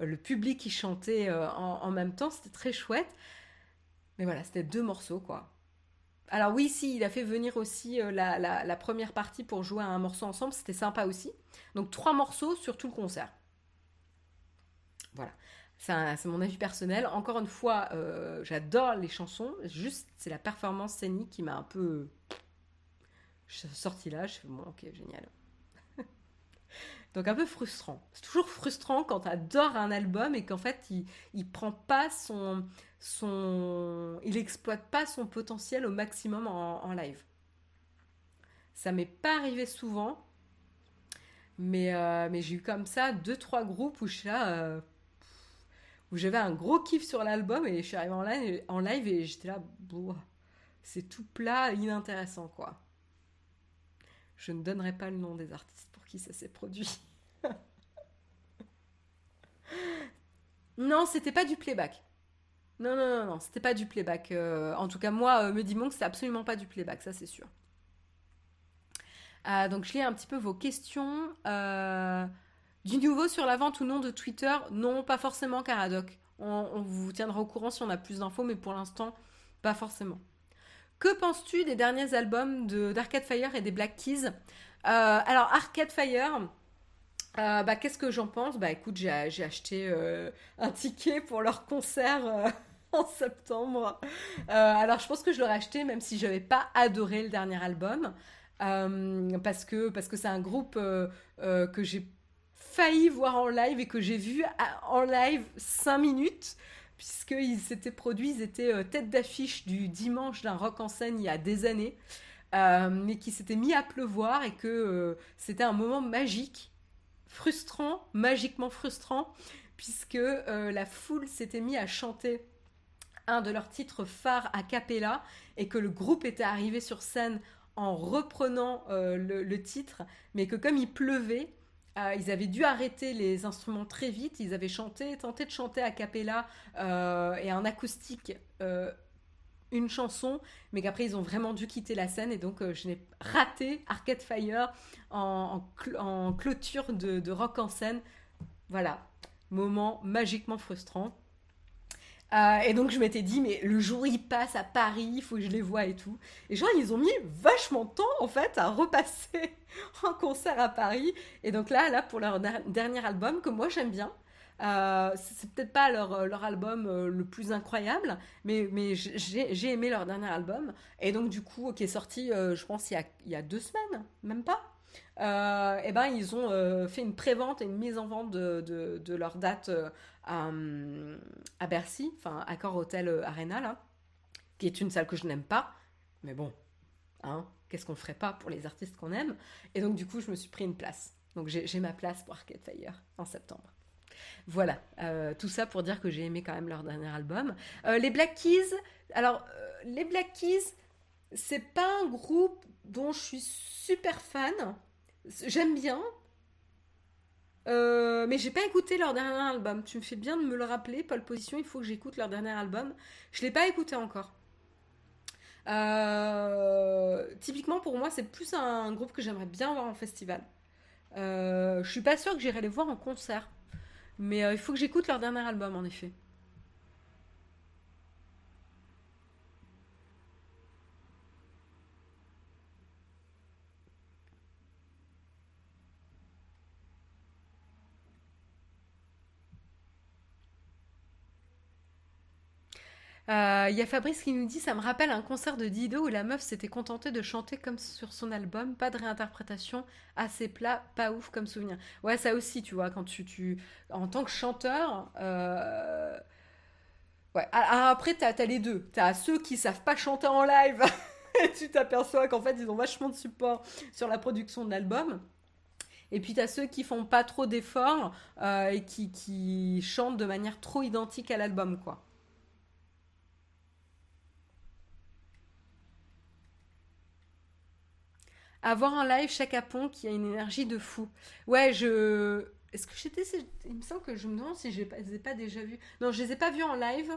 le public qui chantait en, même temps. C'était très chouette. Mais voilà, c'était deux morceaux, quoi. Alors oui, si, il a fait venir aussi la, la, première partie pour jouer un morceau ensemble, c'était sympa aussi. Donc trois morceaux sur tout le concert. Voilà. C'est mon avis personnel. Encore une fois, euh, j'adore les chansons. Juste, c'est la performance scénique qui m'a un peu. Sorti là, je fais bon, ok, génial. Donc un peu frustrant. C'est toujours frustrant quand tu adores un album et qu'en fait il, il prend pas son son il exploite pas son potentiel au maximum en, live. Ça m'est pas arrivé souvent, mais euh, mais j'ai eu comme ça deux trois groupes où je suis là. Euh, où j'avais un gros kiff sur l'album et je suis arrivée en live, et j'étais là, c'est tout plat, inintéressant quoi. Je ne donnerai pas le nom des artistes pour qui ça s'est produit. non, c'était pas du playback. Non, non, non, non, c'était pas du playback. Euh, en tout cas, moi, euh, me dit que c'est absolument pas du playback, ça c'est sûr. Euh, donc je lis un petit peu vos questions. Du nouveau sur la vente ou non de Twitter Non, pas forcément, Caradoc. On, vous tiendra au courant si on a plus d'infos, mais pour l'instant, pas forcément. Que penses-tu des derniers albums d'Arcade Fire et des Black Keys? Euh, Alors, Arcade Fire, euh, bah, qu'est-ce que j'en pense? Bah écoute, j'ai acheté euh, un ticket pour leur concert en septembre. alors, je pense que je l'aurais acheté même si je n'avais pas adoré le dernier album. parce que parce que c'est un groupe que j'ai failli voir en live et que j'ai vu en live 5 minutes puisqu'ils s'étaient produits, ils étaient euh, tête d'affiche du dimanche d'un rock en scène il y a des années, euh, mais qui s'était mis à pleuvoir et que euh, c'était un moment magique, frustrant, magiquement frustrant, puisque la foule s'était mis à chanter un de leurs titres phares a cappella et que le groupe était arrivé sur scène en reprenant le, titre, mais que comme il pleuvait, euh, ils avaient dû arrêter les instruments très vite. Ils avaient chanté, tenté de chanter a cappella euh, et en acoustique euh, une chanson, mais qu'après ils ont vraiment dû quitter la scène et donc je n'ai raté Arcade Fire en, clôture de, rock en scène. Voilà, moment magiquement frustrant. Euh, et donc je m'étais dit, mais le jour où ils passent à Paris, il faut que je les vois et tout. Et genre, ils ont mis vachement de temps en fait à repasser en concert à Paris. Et donc là, là pour leur dernier album, que moi j'aime bien. Euh, c'est peut-être pas leur, euh, leur album le plus incroyable, mais, mais j'ai aimé leur dernier album. Et donc, du coup, qui est sorti, je pense, il y, a, il y a deux semaines, même pas? Et ben, ils ont fait une prévente et une mise en vente de, leur date à, Bercy, enfin Accor Hotel Arena, là, qui est une salle que je n'aime pas, mais bon, Hein Qu'est-ce qu'on ferait pas pour les artistes qu'on aime? Et donc du coup, je me suis pris une place. Donc j'ai ma place pour Arcade Fire en septembre. Voilà, euh, tout ça pour dire que j'ai aimé quand même leur dernier album. Euh, les Black Keys, alors euh, les Black Keys, c'est pas un groupe dont je suis super fan. J'aime bien, mais j'ai pas écouté leur dernier album. Tu me fais bien de me le rappeler, Paul Position. Il faut que j'écoute leur dernier album. Je l'ai pas écouté encore. typiquement pour moi, c'est plus un groupe que j'aimerais bien voir en festival. je suis pas sûre que j'irai les voir en concert. Mais euh, il faut que j'écoute leur dernier album, en effet. Euh, il y a Fabrice qui nous dit ça me rappelle un concert de Dido où la meuf s'était contentée de chanter comme sur son album, pas de réinterprétation, assez plat, pas ouf comme souvenir. Ouais, ça aussi, tu vois, quand tu, tu en tant que chanteur, euh... ouais. Ah, ah, après t'as as les deux, t'as ceux qui savent pas chanter en live. et tu t'aperçois qu'en fait ils ont vachement de support sur la production de l'album. Et puis t'as ceux qui font pas trop d'efforts euh, et qui chantent de manière trop identique à l'album, quoi. Avoir un live chaque Apon qui a une énergie de fou. Ouais, je. Est-ce que j'étais. Il me semble que je me demande si je les ai pas déjà vus. Non, je les ai pas vus en live,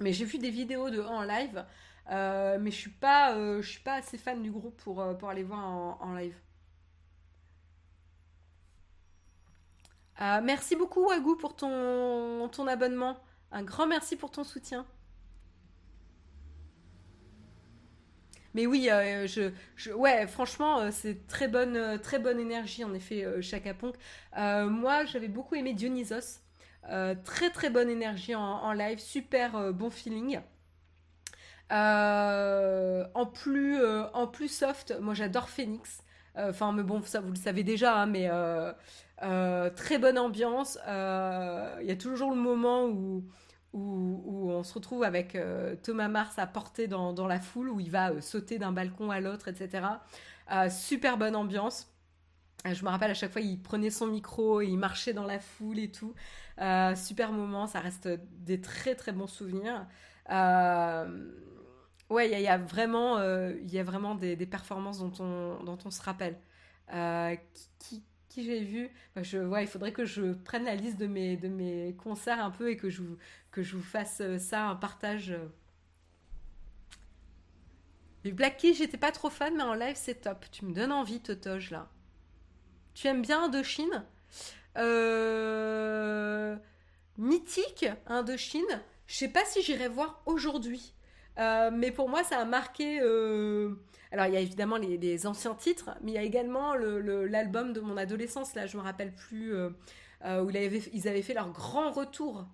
mais j'ai vu des vidéos de en live. Euh, mais je suis euh, suis pas assez fan du groupe pour, euh, pour aller voir en, live. merci beaucoup Wagou pour ton, ton abonnement. Un grand merci pour ton soutien. Mais oui, euh, je, ouais, franchement, euh, c'est très bonne, euh, très bonne énergie en effet, Chaka Ponk. moi, j'avais beaucoup aimé Dionysos. très très bonne énergie en, live, super bon feeling. en plus, en plus soft, moi j'adore Phoenix. Enfin, mais bon, ça vous le savez déjà, hein, mais très bonne ambiance. Il y a toujours le moment où où, on se retrouve avec euh, Thomas Mars à portée dans, la foule, où il va euh, sauter d'un balcon à l'autre, etc. Euh, super bonne ambiance. Je me rappelle à chaque fois, il prenait son micro et il marchait dans la foule et tout. super moment, ça reste des très très bons souvenirs. ouais, il y, a vraiment, y a vraiment des, performances dont on, dont on se rappelle. J'ai vu. je, ouais, il faudrait que je prenne la liste de mes, de mes concerts un peu et que je, vous fasse euh, ça, un partage. Les Black Keys, j'étais pas trop fan, mais en live, c'est top. Tu me donnes envie, Totoge, là. Tu aimes bien Indochine? Euh... Mythique, Indochine? Je sais pas si j'irai voir aujourd'hui. Euh, mais pour moi, ça a marqué. Euh, alors, il y a évidemment les, anciens titres, mais il y a également l'album de mon adolescence, là, je me rappelle plus, euh, où ils avaient fait leur grand retour.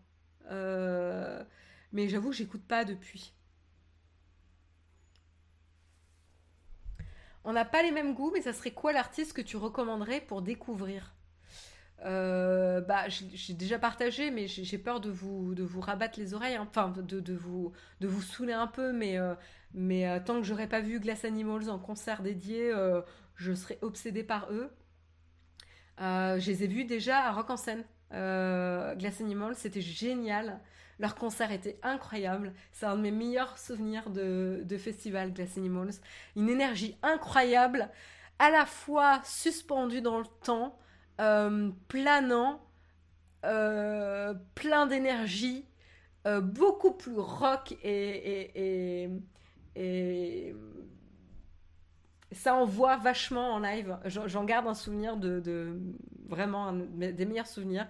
mais j'avoue, j'écoute pas depuis. On n'a pas les mêmes goûts, mais ça serait quoi l'artiste que tu recommanderais pour découvrir? Euh, bah, j'ai déjà partagé, mais j'ai peur de vous, de vous rabattre les oreilles, hein. enfin de, de, vous, de vous saouler un peu, mais, euh, mais euh, tant que j'aurais pas vu Glass Animals en concert dédié, je serais obsédée par eux. je les ai vus déjà à Rock en scène. Glass Animals, c'était génial. Leur concert était incroyable. C'est un de mes meilleurs souvenirs de, de festival, Glass Animals. Une énergie incroyable, à la fois suspendue dans le temps, euh, planant, euh, plein d'énergie, euh, beaucoup plus rock et, et, ça envoie vachement en live. J'en garde un souvenir de, vraiment des meilleurs souvenirs.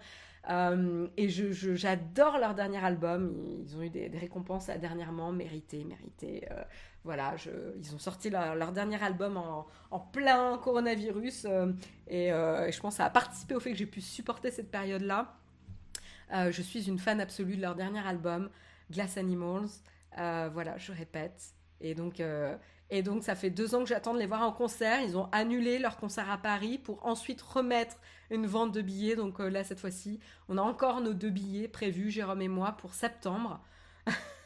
et j'adore leur dernier album. Ils ont eu des, récompenses dernièrement, méritées, méritées. Voilà, ils ont sorti leur, dernier album en, plein coronavirus euh, euh, et, je pense que ça a participé au fait que j'ai pu supporter cette période-là. Euh, je suis une fan absolue de leur dernier album, Glass Animals. voilà, je répète. Et donc, et donc, ça fait deux ans que j'attends de les voir en concert. Ils ont annulé leur concert à Paris pour ensuite remettre une vente de billets. Donc là, cette fois-ci, on a encore nos deux billets prévus, Jérôme et moi, pour septembre.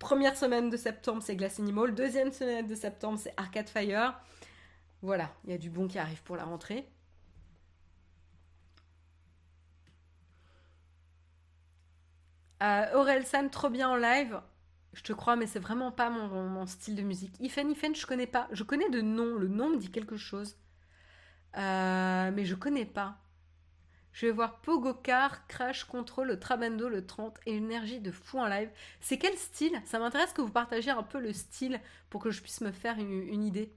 Première semaine de septembre, c'est Glass Animal. Deuxième semaine de septembre, c'est Arcade Fire. Voilà, il y a du bon qui arrive pour la rentrée. Euh, Aurel San, trop bien en live. Je te crois, mais c'est vraiment pas mon, style de musique. Ifen, Ifen, je connais pas. Je connais de nom. Le nom me dit quelque chose. Euh, mais je connais pas. Je vais voir Pogocar, Crash Control, le Trabando, le 30 et énergie de fou en live. C'est quel style? Ça m'intéresse que vous partagiez un peu le style pour que je puisse me faire une idée.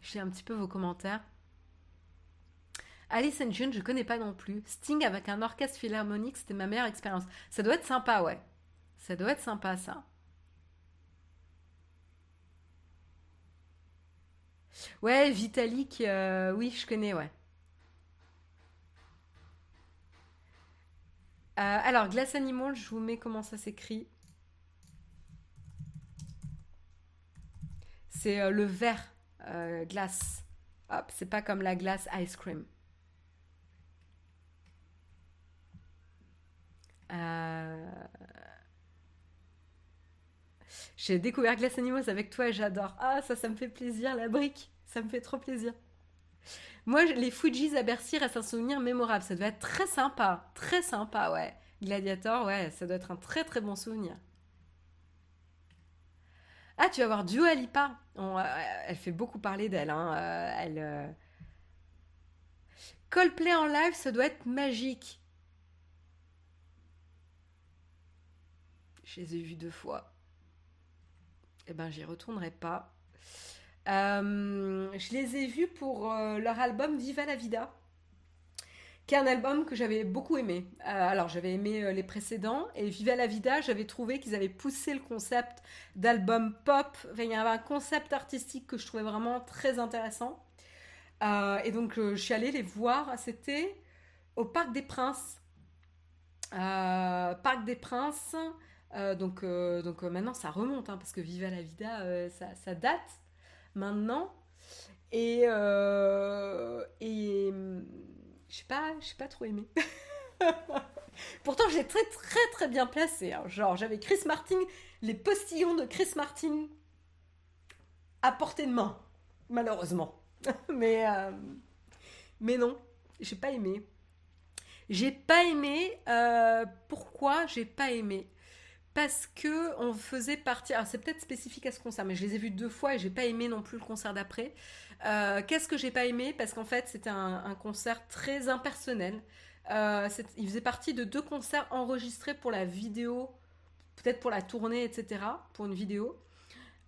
J'ai un petit peu vos commentaires. Alice and June, je connais pas non plus. Sting avec un orchestre philharmonique, c'était ma meilleure expérience. Ça doit être sympa, ouais. Ça doit être sympa, ça. Ouais, Vitalik, euh, oui, je connais, ouais. Euh, alors, Glass Animal, je vous mets comment ça s'écrit. C'est euh, le vert glace. Hop, c'est pas comme la glace ice cream. Euh, j'ai découvert Glass Animals avec toi et j'adore. Ah, ça, ça me fait plaisir, la brique. Ça me fait trop plaisir. Moi, les Fujis à Bercy restent un souvenir mémorable. Ça devait être très sympa. Très sympa, ouais. Gladiator, ouais, ça doit être un très très bon souvenir. Ah, tu vas voir Dua Lipa. Euh, elle fait beaucoup parler d'elle. Hein. Euh, elle. Coldplay en live, ça doit être magique. Je les ai vus deux fois. Eh ben, j'y retournerai pas. Euh, je les ai vus pour euh, leur album Viva la Vida, qui est un album que j'avais beaucoup aimé. Euh, alors, j'avais aimé les précédents, et Viva la Vida, j'avais trouvé qu'ils avaient poussé le concept d'album pop. il y avait un concept artistique que je trouvais vraiment très intéressant. et donc, je suis allée les voir. C'était au Parc des Princes. Parc des Princes. Euh, donc euh, donc euh, maintenant ça remonte hein, parce que Viva la Vida ça, date maintenant. Et je sais pas je pas trop aimé. Pourtant j'ai très très très bien placé hein. genre j'avais Chris Martin les postillons de Chris Martin à portée de main malheureusement. Mais mais non j'ai pas aimé. J'ai pas aimé pourquoi j'ai pas aimé? Parce que on faisait partie. Alors c'est peut-être spécifique à ce concert, mais je les ai vus deux fois et j'ai pas aimé non plus le concert d'après. Euh, qu'est-ce que j'ai pas aimé? Parce qu'en fait c'était un, concert très impersonnel. Euh, il faisait partie de deux concerts enregistrés pour la vidéo, peut-être pour la tournée, etc. Pour une vidéo.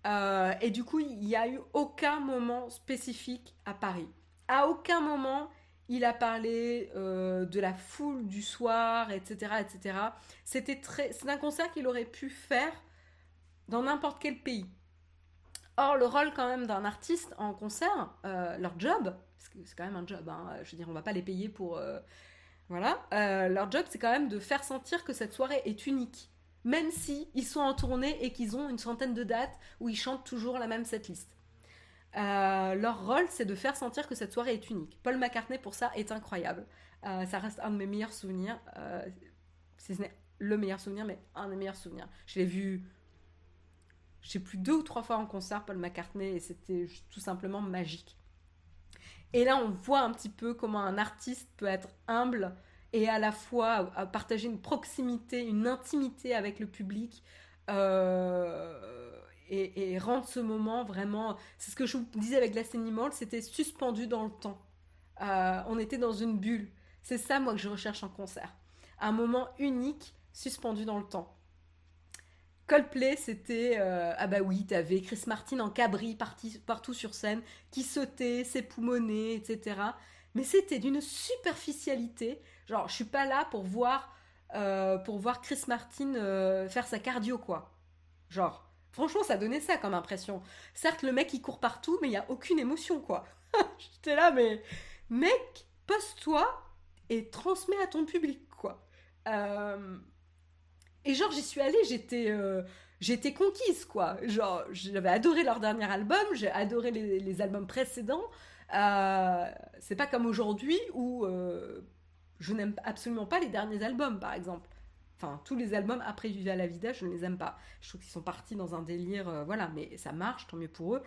Euh, et du coup, il n'y a eu aucun moment spécifique à Paris. À aucun moment, il a parlé euh, de la foule du soir, etc., etc. C'était très, c'est un concert qu'il aurait pu faire dans n'importe quel pays. Or, le rôle quand même d'un artiste en concert, euh, leur job, parce que c'est quand même un job, hein, je veux dire, on va pas les payer pour, euh, voilà, leur job, c'est quand même de faire sentir que cette soirée est unique, même si ils sont en tournée et qu'ils ont une centaine de dates où ils chantent toujours la même setlist. Euh, leur rôle, c'est de faire sentir que cette soirée est unique. Paul McCartney, pour ça, est incroyable. Euh, ça reste un de mes meilleurs souvenirs. Euh, si ce n'est le meilleur souvenir, mais un des meilleurs souvenirs. Je l'ai vu, je sais plus, deux ou trois fois en concert, Paul McCartney, et c'était tout simplement magique. Et là, on voit un petit peu comment un artiste peut être humble et à la fois partager une proximité, une intimité avec le public. Euh, et, rendre ce moment vraiment. C'est ce que je vous disais avec Glass Animal, c'était suspendu dans le temps. Euh, on était dans une bulle. C'est ça, moi, que je recherche en concert. Un moment unique, suspendu dans le temps. Coldplay, c'était. Euh, ah bah oui, t'avais Chris Martin en cabri partout sur scène, qui sautait, s'époumonait, etc. Mais c'était d'une superficialité. Genre, je suis pas là pour voir, euh, pour voir Chris Martin faire sa cardio, quoi. Genre, Franchement, ça donnait ça comme impression. Certes, le mec, il court partout, mais il n'y a aucune émotion, quoi. J'étais là, mais mec, pose-toi et transmets à ton public, quoi. Euh, et genre, j'y suis allée, j'étais... Euh, j'étais conquise, quoi. Genre, j'avais adoré leur dernier album, j'ai adoré les, albums précédents. c'est pas comme aujourd'hui où je n'aime absolument pas les derniers albums, par exemple. Enfin, tous les albums après Viva la Vida, je ne les aime pas. Je trouve qu'ils sont partis dans un délire, voilà, mais ça marche, tant mieux pour eux.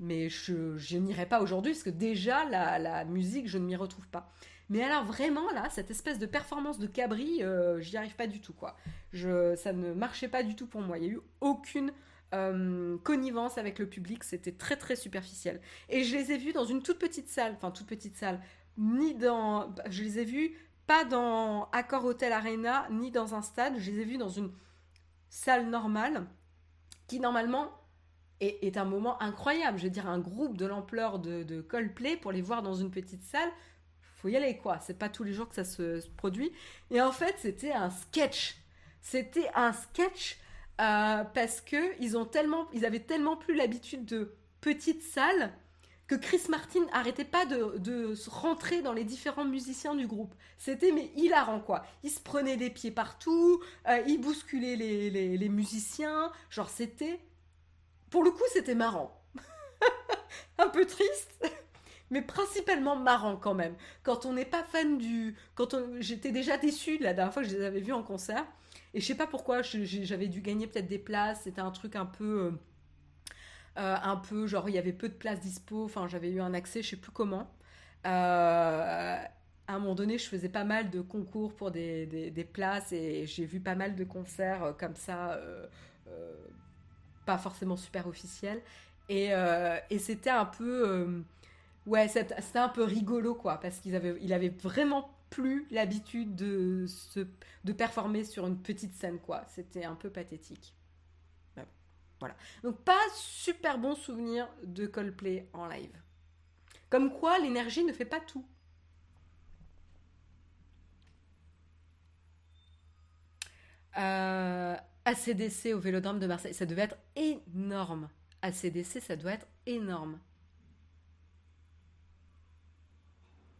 Mais je, je n'irai pas aujourd'hui parce que déjà, la, la musique, je ne m'y retrouve pas. Mais alors vraiment là, cette espèce de performance de Cabri, euh, j'y arrive pas du tout quoi. Ça ne marchait pas du tout pour moi. Il y a eu aucune euh, connivence avec le public, c'était très très superficiel. Et je les ai vus dans une toute petite salle, enfin toute petite salle, ni dans, je les ai vus pas dans Accor Hotel Arena, ni dans un stade, je les ai vus dans une salle normale, qui normalement est, un moment incroyable. Je veux dire, un groupe de l'ampleur de, de Coldplay pour les voir dans une petite salle, faut y aller, quoi. C'est pas tous les jours que ça se, produit. Et en fait, c'était un sketch. C'était un sketch euh, parce que ils ont tellement, ils avaient tellement plus l'habitude de petites salles que Chris Martin arrêtait pas de, de rentrer dans les différents musiciens du groupe. C'était mais hilarant quoi. Il se prenait les pieds partout, euh, il bousculait les, les, musiciens. Genre c'était, pour le coup c'était marrant. un peu triste mais principalement marrant quand même. Quand on n'est pas fan du. Quand J'étais déjà déçue la dernière fois que je les avais vus en concert. Et je sais pas pourquoi, j'avais dû gagner peut-être des places. C'était un truc un peu. Euh, euh, un peu genre il y avait peu de places dispo. Enfin, j'avais eu un accès, je sais plus comment. Euh, à un moment donné, je faisais pas mal de concours pour des, des, places et j'ai vu pas mal de concerts comme ça, pas forcément super officiels. Et, et c'était un peu Ouais, c'était un peu rigolo, quoi, parce qu'il avait, il avait vraiment plus l'habitude de, de performer sur une petite scène, quoi. C'était un peu pathétique. Voilà. Donc, pas super bon souvenir de Coldplay en live. Comme quoi, l'énergie ne fait pas tout. Euh, ACDC au Vélodrome de Marseille, ça devait être énorme. ACDC, ça doit être énorme.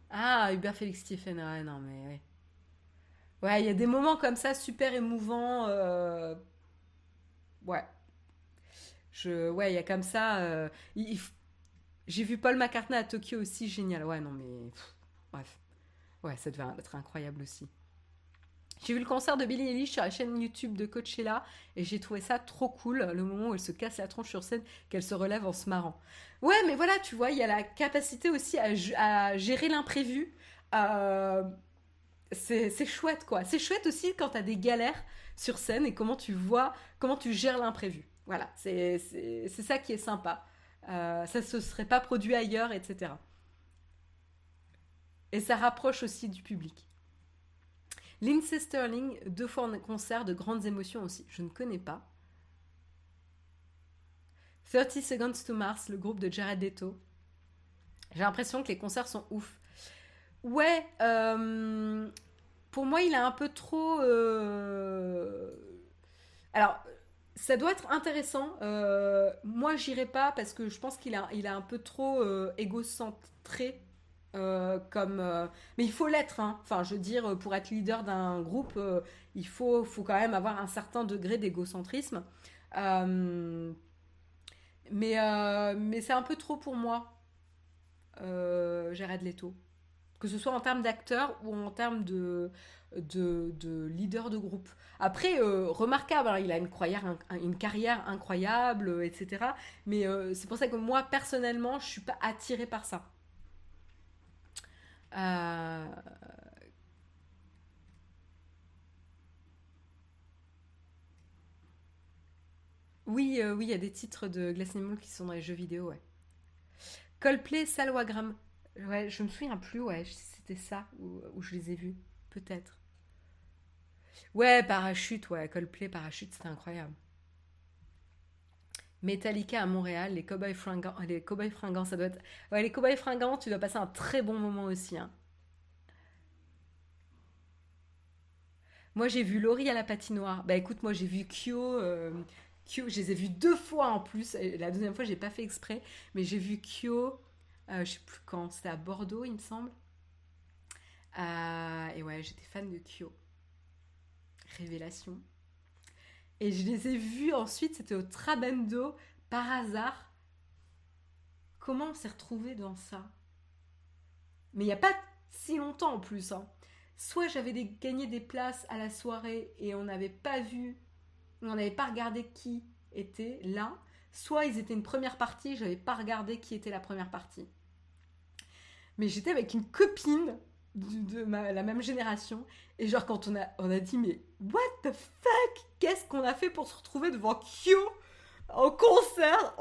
Ah, Hubert Félix Stephen, ouais, non, mais ouais. Ouais, il y a des moments comme ça super émouvants. Euh, ouais. Je... Ouais, il y a comme ça. Euh, j'ai vu Paul McCartney à Tokyo aussi, génial. Ouais, non, mais. Bref. Ouais, ça devait être incroyable aussi. J'ai vu le concert de Billie Eilish sur la chaîne YouTube de Coachella et j'ai trouvé ça trop cool, le moment où elle se casse la tronche sur scène, qu'elle se relève en se marrant. Ouais, mais voilà, tu vois, il y a la capacité aussi à, gérer l'imprévu. Euh, c'est chouette, quoi. C'est chouette aussi quand tu as des galères sur scène et comment tu vois, comment tu gères l'imprévu. Voilà, c'est ça qui est sympa. Euh, ça se serait pas produit ailleurs, etc. Et ça rapproche aussi du public. Lindsay Sterling, deux fois en concert de grandes émotions aussi. Je ne connais pas. 30 Seconds to Mars, le groupe de Jared Leto. J'ai l'impression que les concerts sont ouf. Ouais, euh, pour moi, il est un peu trop. Euh, alors, ça doit être intéressant. Euh, moi, j'irai pas parce que je pense qu'il a, il a un peu trop égocentré euh, comme, euh, mais il faut l'être. Hein. Enfin, je veux dire, pour être leader d'un groupe, euh, il faut, faut quand même avoir un certain degré d'égocentrisme. mais mais c'est un peu trop pour moi, Jared Leto. Que ce soit en termes d'acteur ou en termes de, de, leader de groupe. Après, remarquable, hein, il a une, carrière incroyable, etc. Mais c'est pour ça que moi, personnellement, je suis pas attirée par ça. Euh, oui, euh, oui, il y a des titres de Glass Animal qui sont dans les jeux vidéo, ouais. Coldplay, Salwagram. Ouais, je me souviens plus, ouais, c'était ça où, je les ai vus, peut-être. Ouais, Parachute, ouais, Coldplay, Parachute, c'était incroyable. Metallica à Montréal, les Cowboys fringants, les Cowboys fringants, ça doit être... Ouais, les Cowboys fringants, tu dois passer un très bon moment aussi. Hein. Moi, j'ai vu Laurie à la patinoire. Bah écoute, moi, j'ai vu Kyo... Euh, Kyo, je les ai vus deux fois en plus. La deuxième fois, j'ai pas fait exprès, mais j'ai vu Kyo, euh, je sais plus quand, c'était à Bordeaux, il me semble. Euh, et ouais, j'étais fan de Kyo. Révélation. Et je les ai vus ensuite, c'était au Trabendo, par hasard. Comment on s'est retrouvé dans ça? Mais il n'y a pas si longtemps en plus. Hein. Soit j'avais gagné des places à la soirée et on n'avait pas vu, on n'avait pas regardé qui était là, soit ils étaient une première partie, je n'avais pas regardé qui était la première partie. Mais j'étais avec une copine de, la même génération. Et genre, quand on a, on a dit, mais what the fuck? Qu'est-ce qu'on a fait pour se retrouver devant Kyo en concert?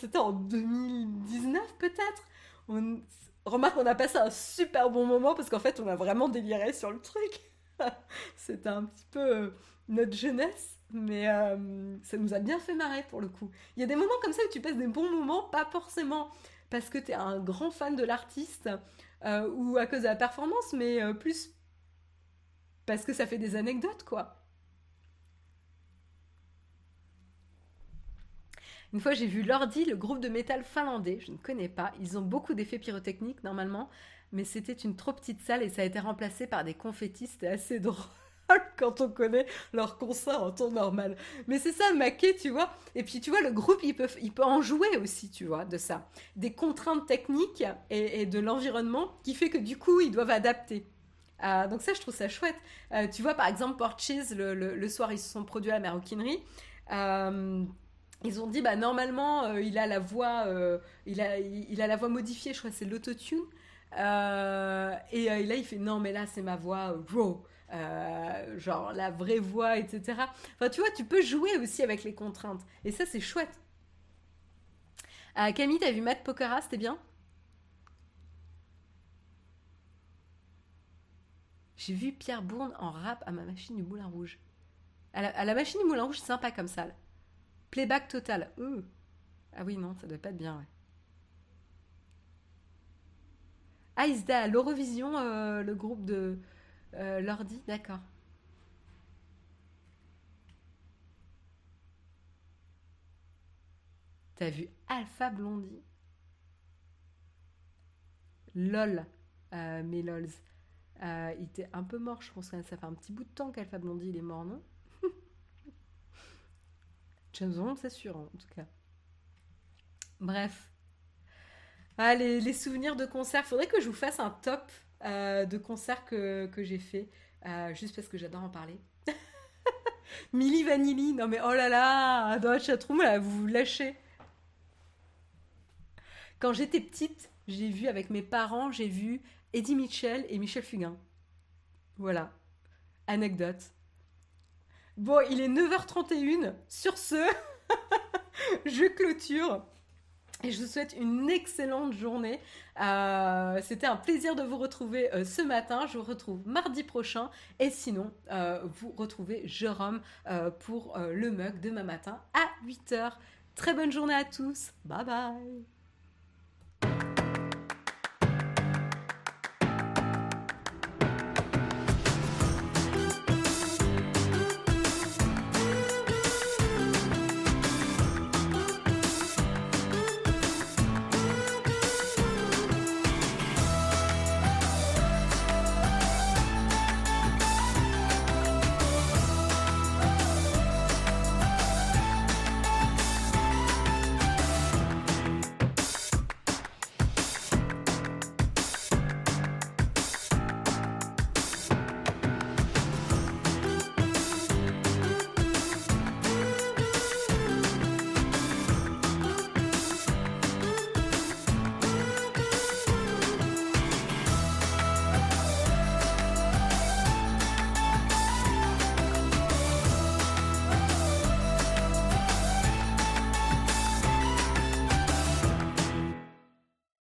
C'était en 2019 peut-être? On, Remarque, on a passé un super bon moment parce qu'en fait, on a vraiment déliré sur le truc. C'était un petit peu euh, notre jeunesse, mais euh, ça nous a bien fait marrer pour le coup. Il y a des moments comme ça où tu passes des bons moments, pas forcément parce que tu es un grand fan de l'artiste euh, ou à cause de la performance, mais euh, plus parce que ça fait des anecdotes, quoi. Une fois, j'ai vu Lordi, le groupe de métal finlandais. Je ne connais pas. Ils ont beaucoup d'effets pyrotechniques normalement, mais c'était une trop petite salle et ça a été remplacé par des confettis. C'était assez drôle. quand on connaît leur concert en temps normal. Mais c'est ça, maquet, tu vois. Et puis, tu vois, le groupe, il peut, il peut en jouer aussi, tu vois, de ça. Des contraintes techniques et, de l'environnement qui fait que du coup, ils doivent adapter. Euh, donc ça, je trouve ça chouette. Euh, tu vois, par exemple, Porches, le, le, soir, ils se sont produits à la maroquinerie. Euh, ils ont dit, bah normalement, il a la voix, il a, il, a la voix modifiée. Je crois que c'est l'autotune. et, là, il fait, non, mais là, c'est ma voix raw. Euh, genre la vraie voix, etc. Enfin, tu vois, tu peux jouer aussi avec les contraintes. Et ça, c'est chouette. Euh, Camille, t'as vu Matt Pokora, c'était bien? J'ai vu Pierre Bourne en rap à ma machine du Moulin Rouge. À la, machine du Moulin Rouge, c'est sympa comme ça. Playback total. Ah oui, non, ça doit pas être bien, ouais. Ah, l'Eurovision, euh, le groupe de, euh, l'ordi, d'accord. T'as vu Alpha Blondie LOL, euh, mes lols. Euh, il était un peu mort, je pense que ça fait un petit bout de temps qu'Alpha Blondie il est mort, non? James Bond, c'est sûr, en tout cas. Bref. Ah, les, les, souvenirs de concert. Faudrait que je vous fasse un top euh, de concerts que, j'ai fait, euh, juste parce que j'adore en parler. Milli Vanilli, non mais oh là là, dans la chatroom, vous vous lâchez. Quand j'étais petite, j'ai vu avec mes parents, j'ai vu Eddie Mitchell et Michel Fugain. Voilà. Anecdote. Bon, il est 9h31. Sur ce, je clôture. Et je vous souhaite une excellente journée. Euh, c'était un plaisir de vous retrouver euh, ce matin. Je vous retrouve mardi prochain. Et sinon, euh, vous retrouvez Jérôme pour le mug demain matin à 8h. Très bonne journée à tous. Bye bye.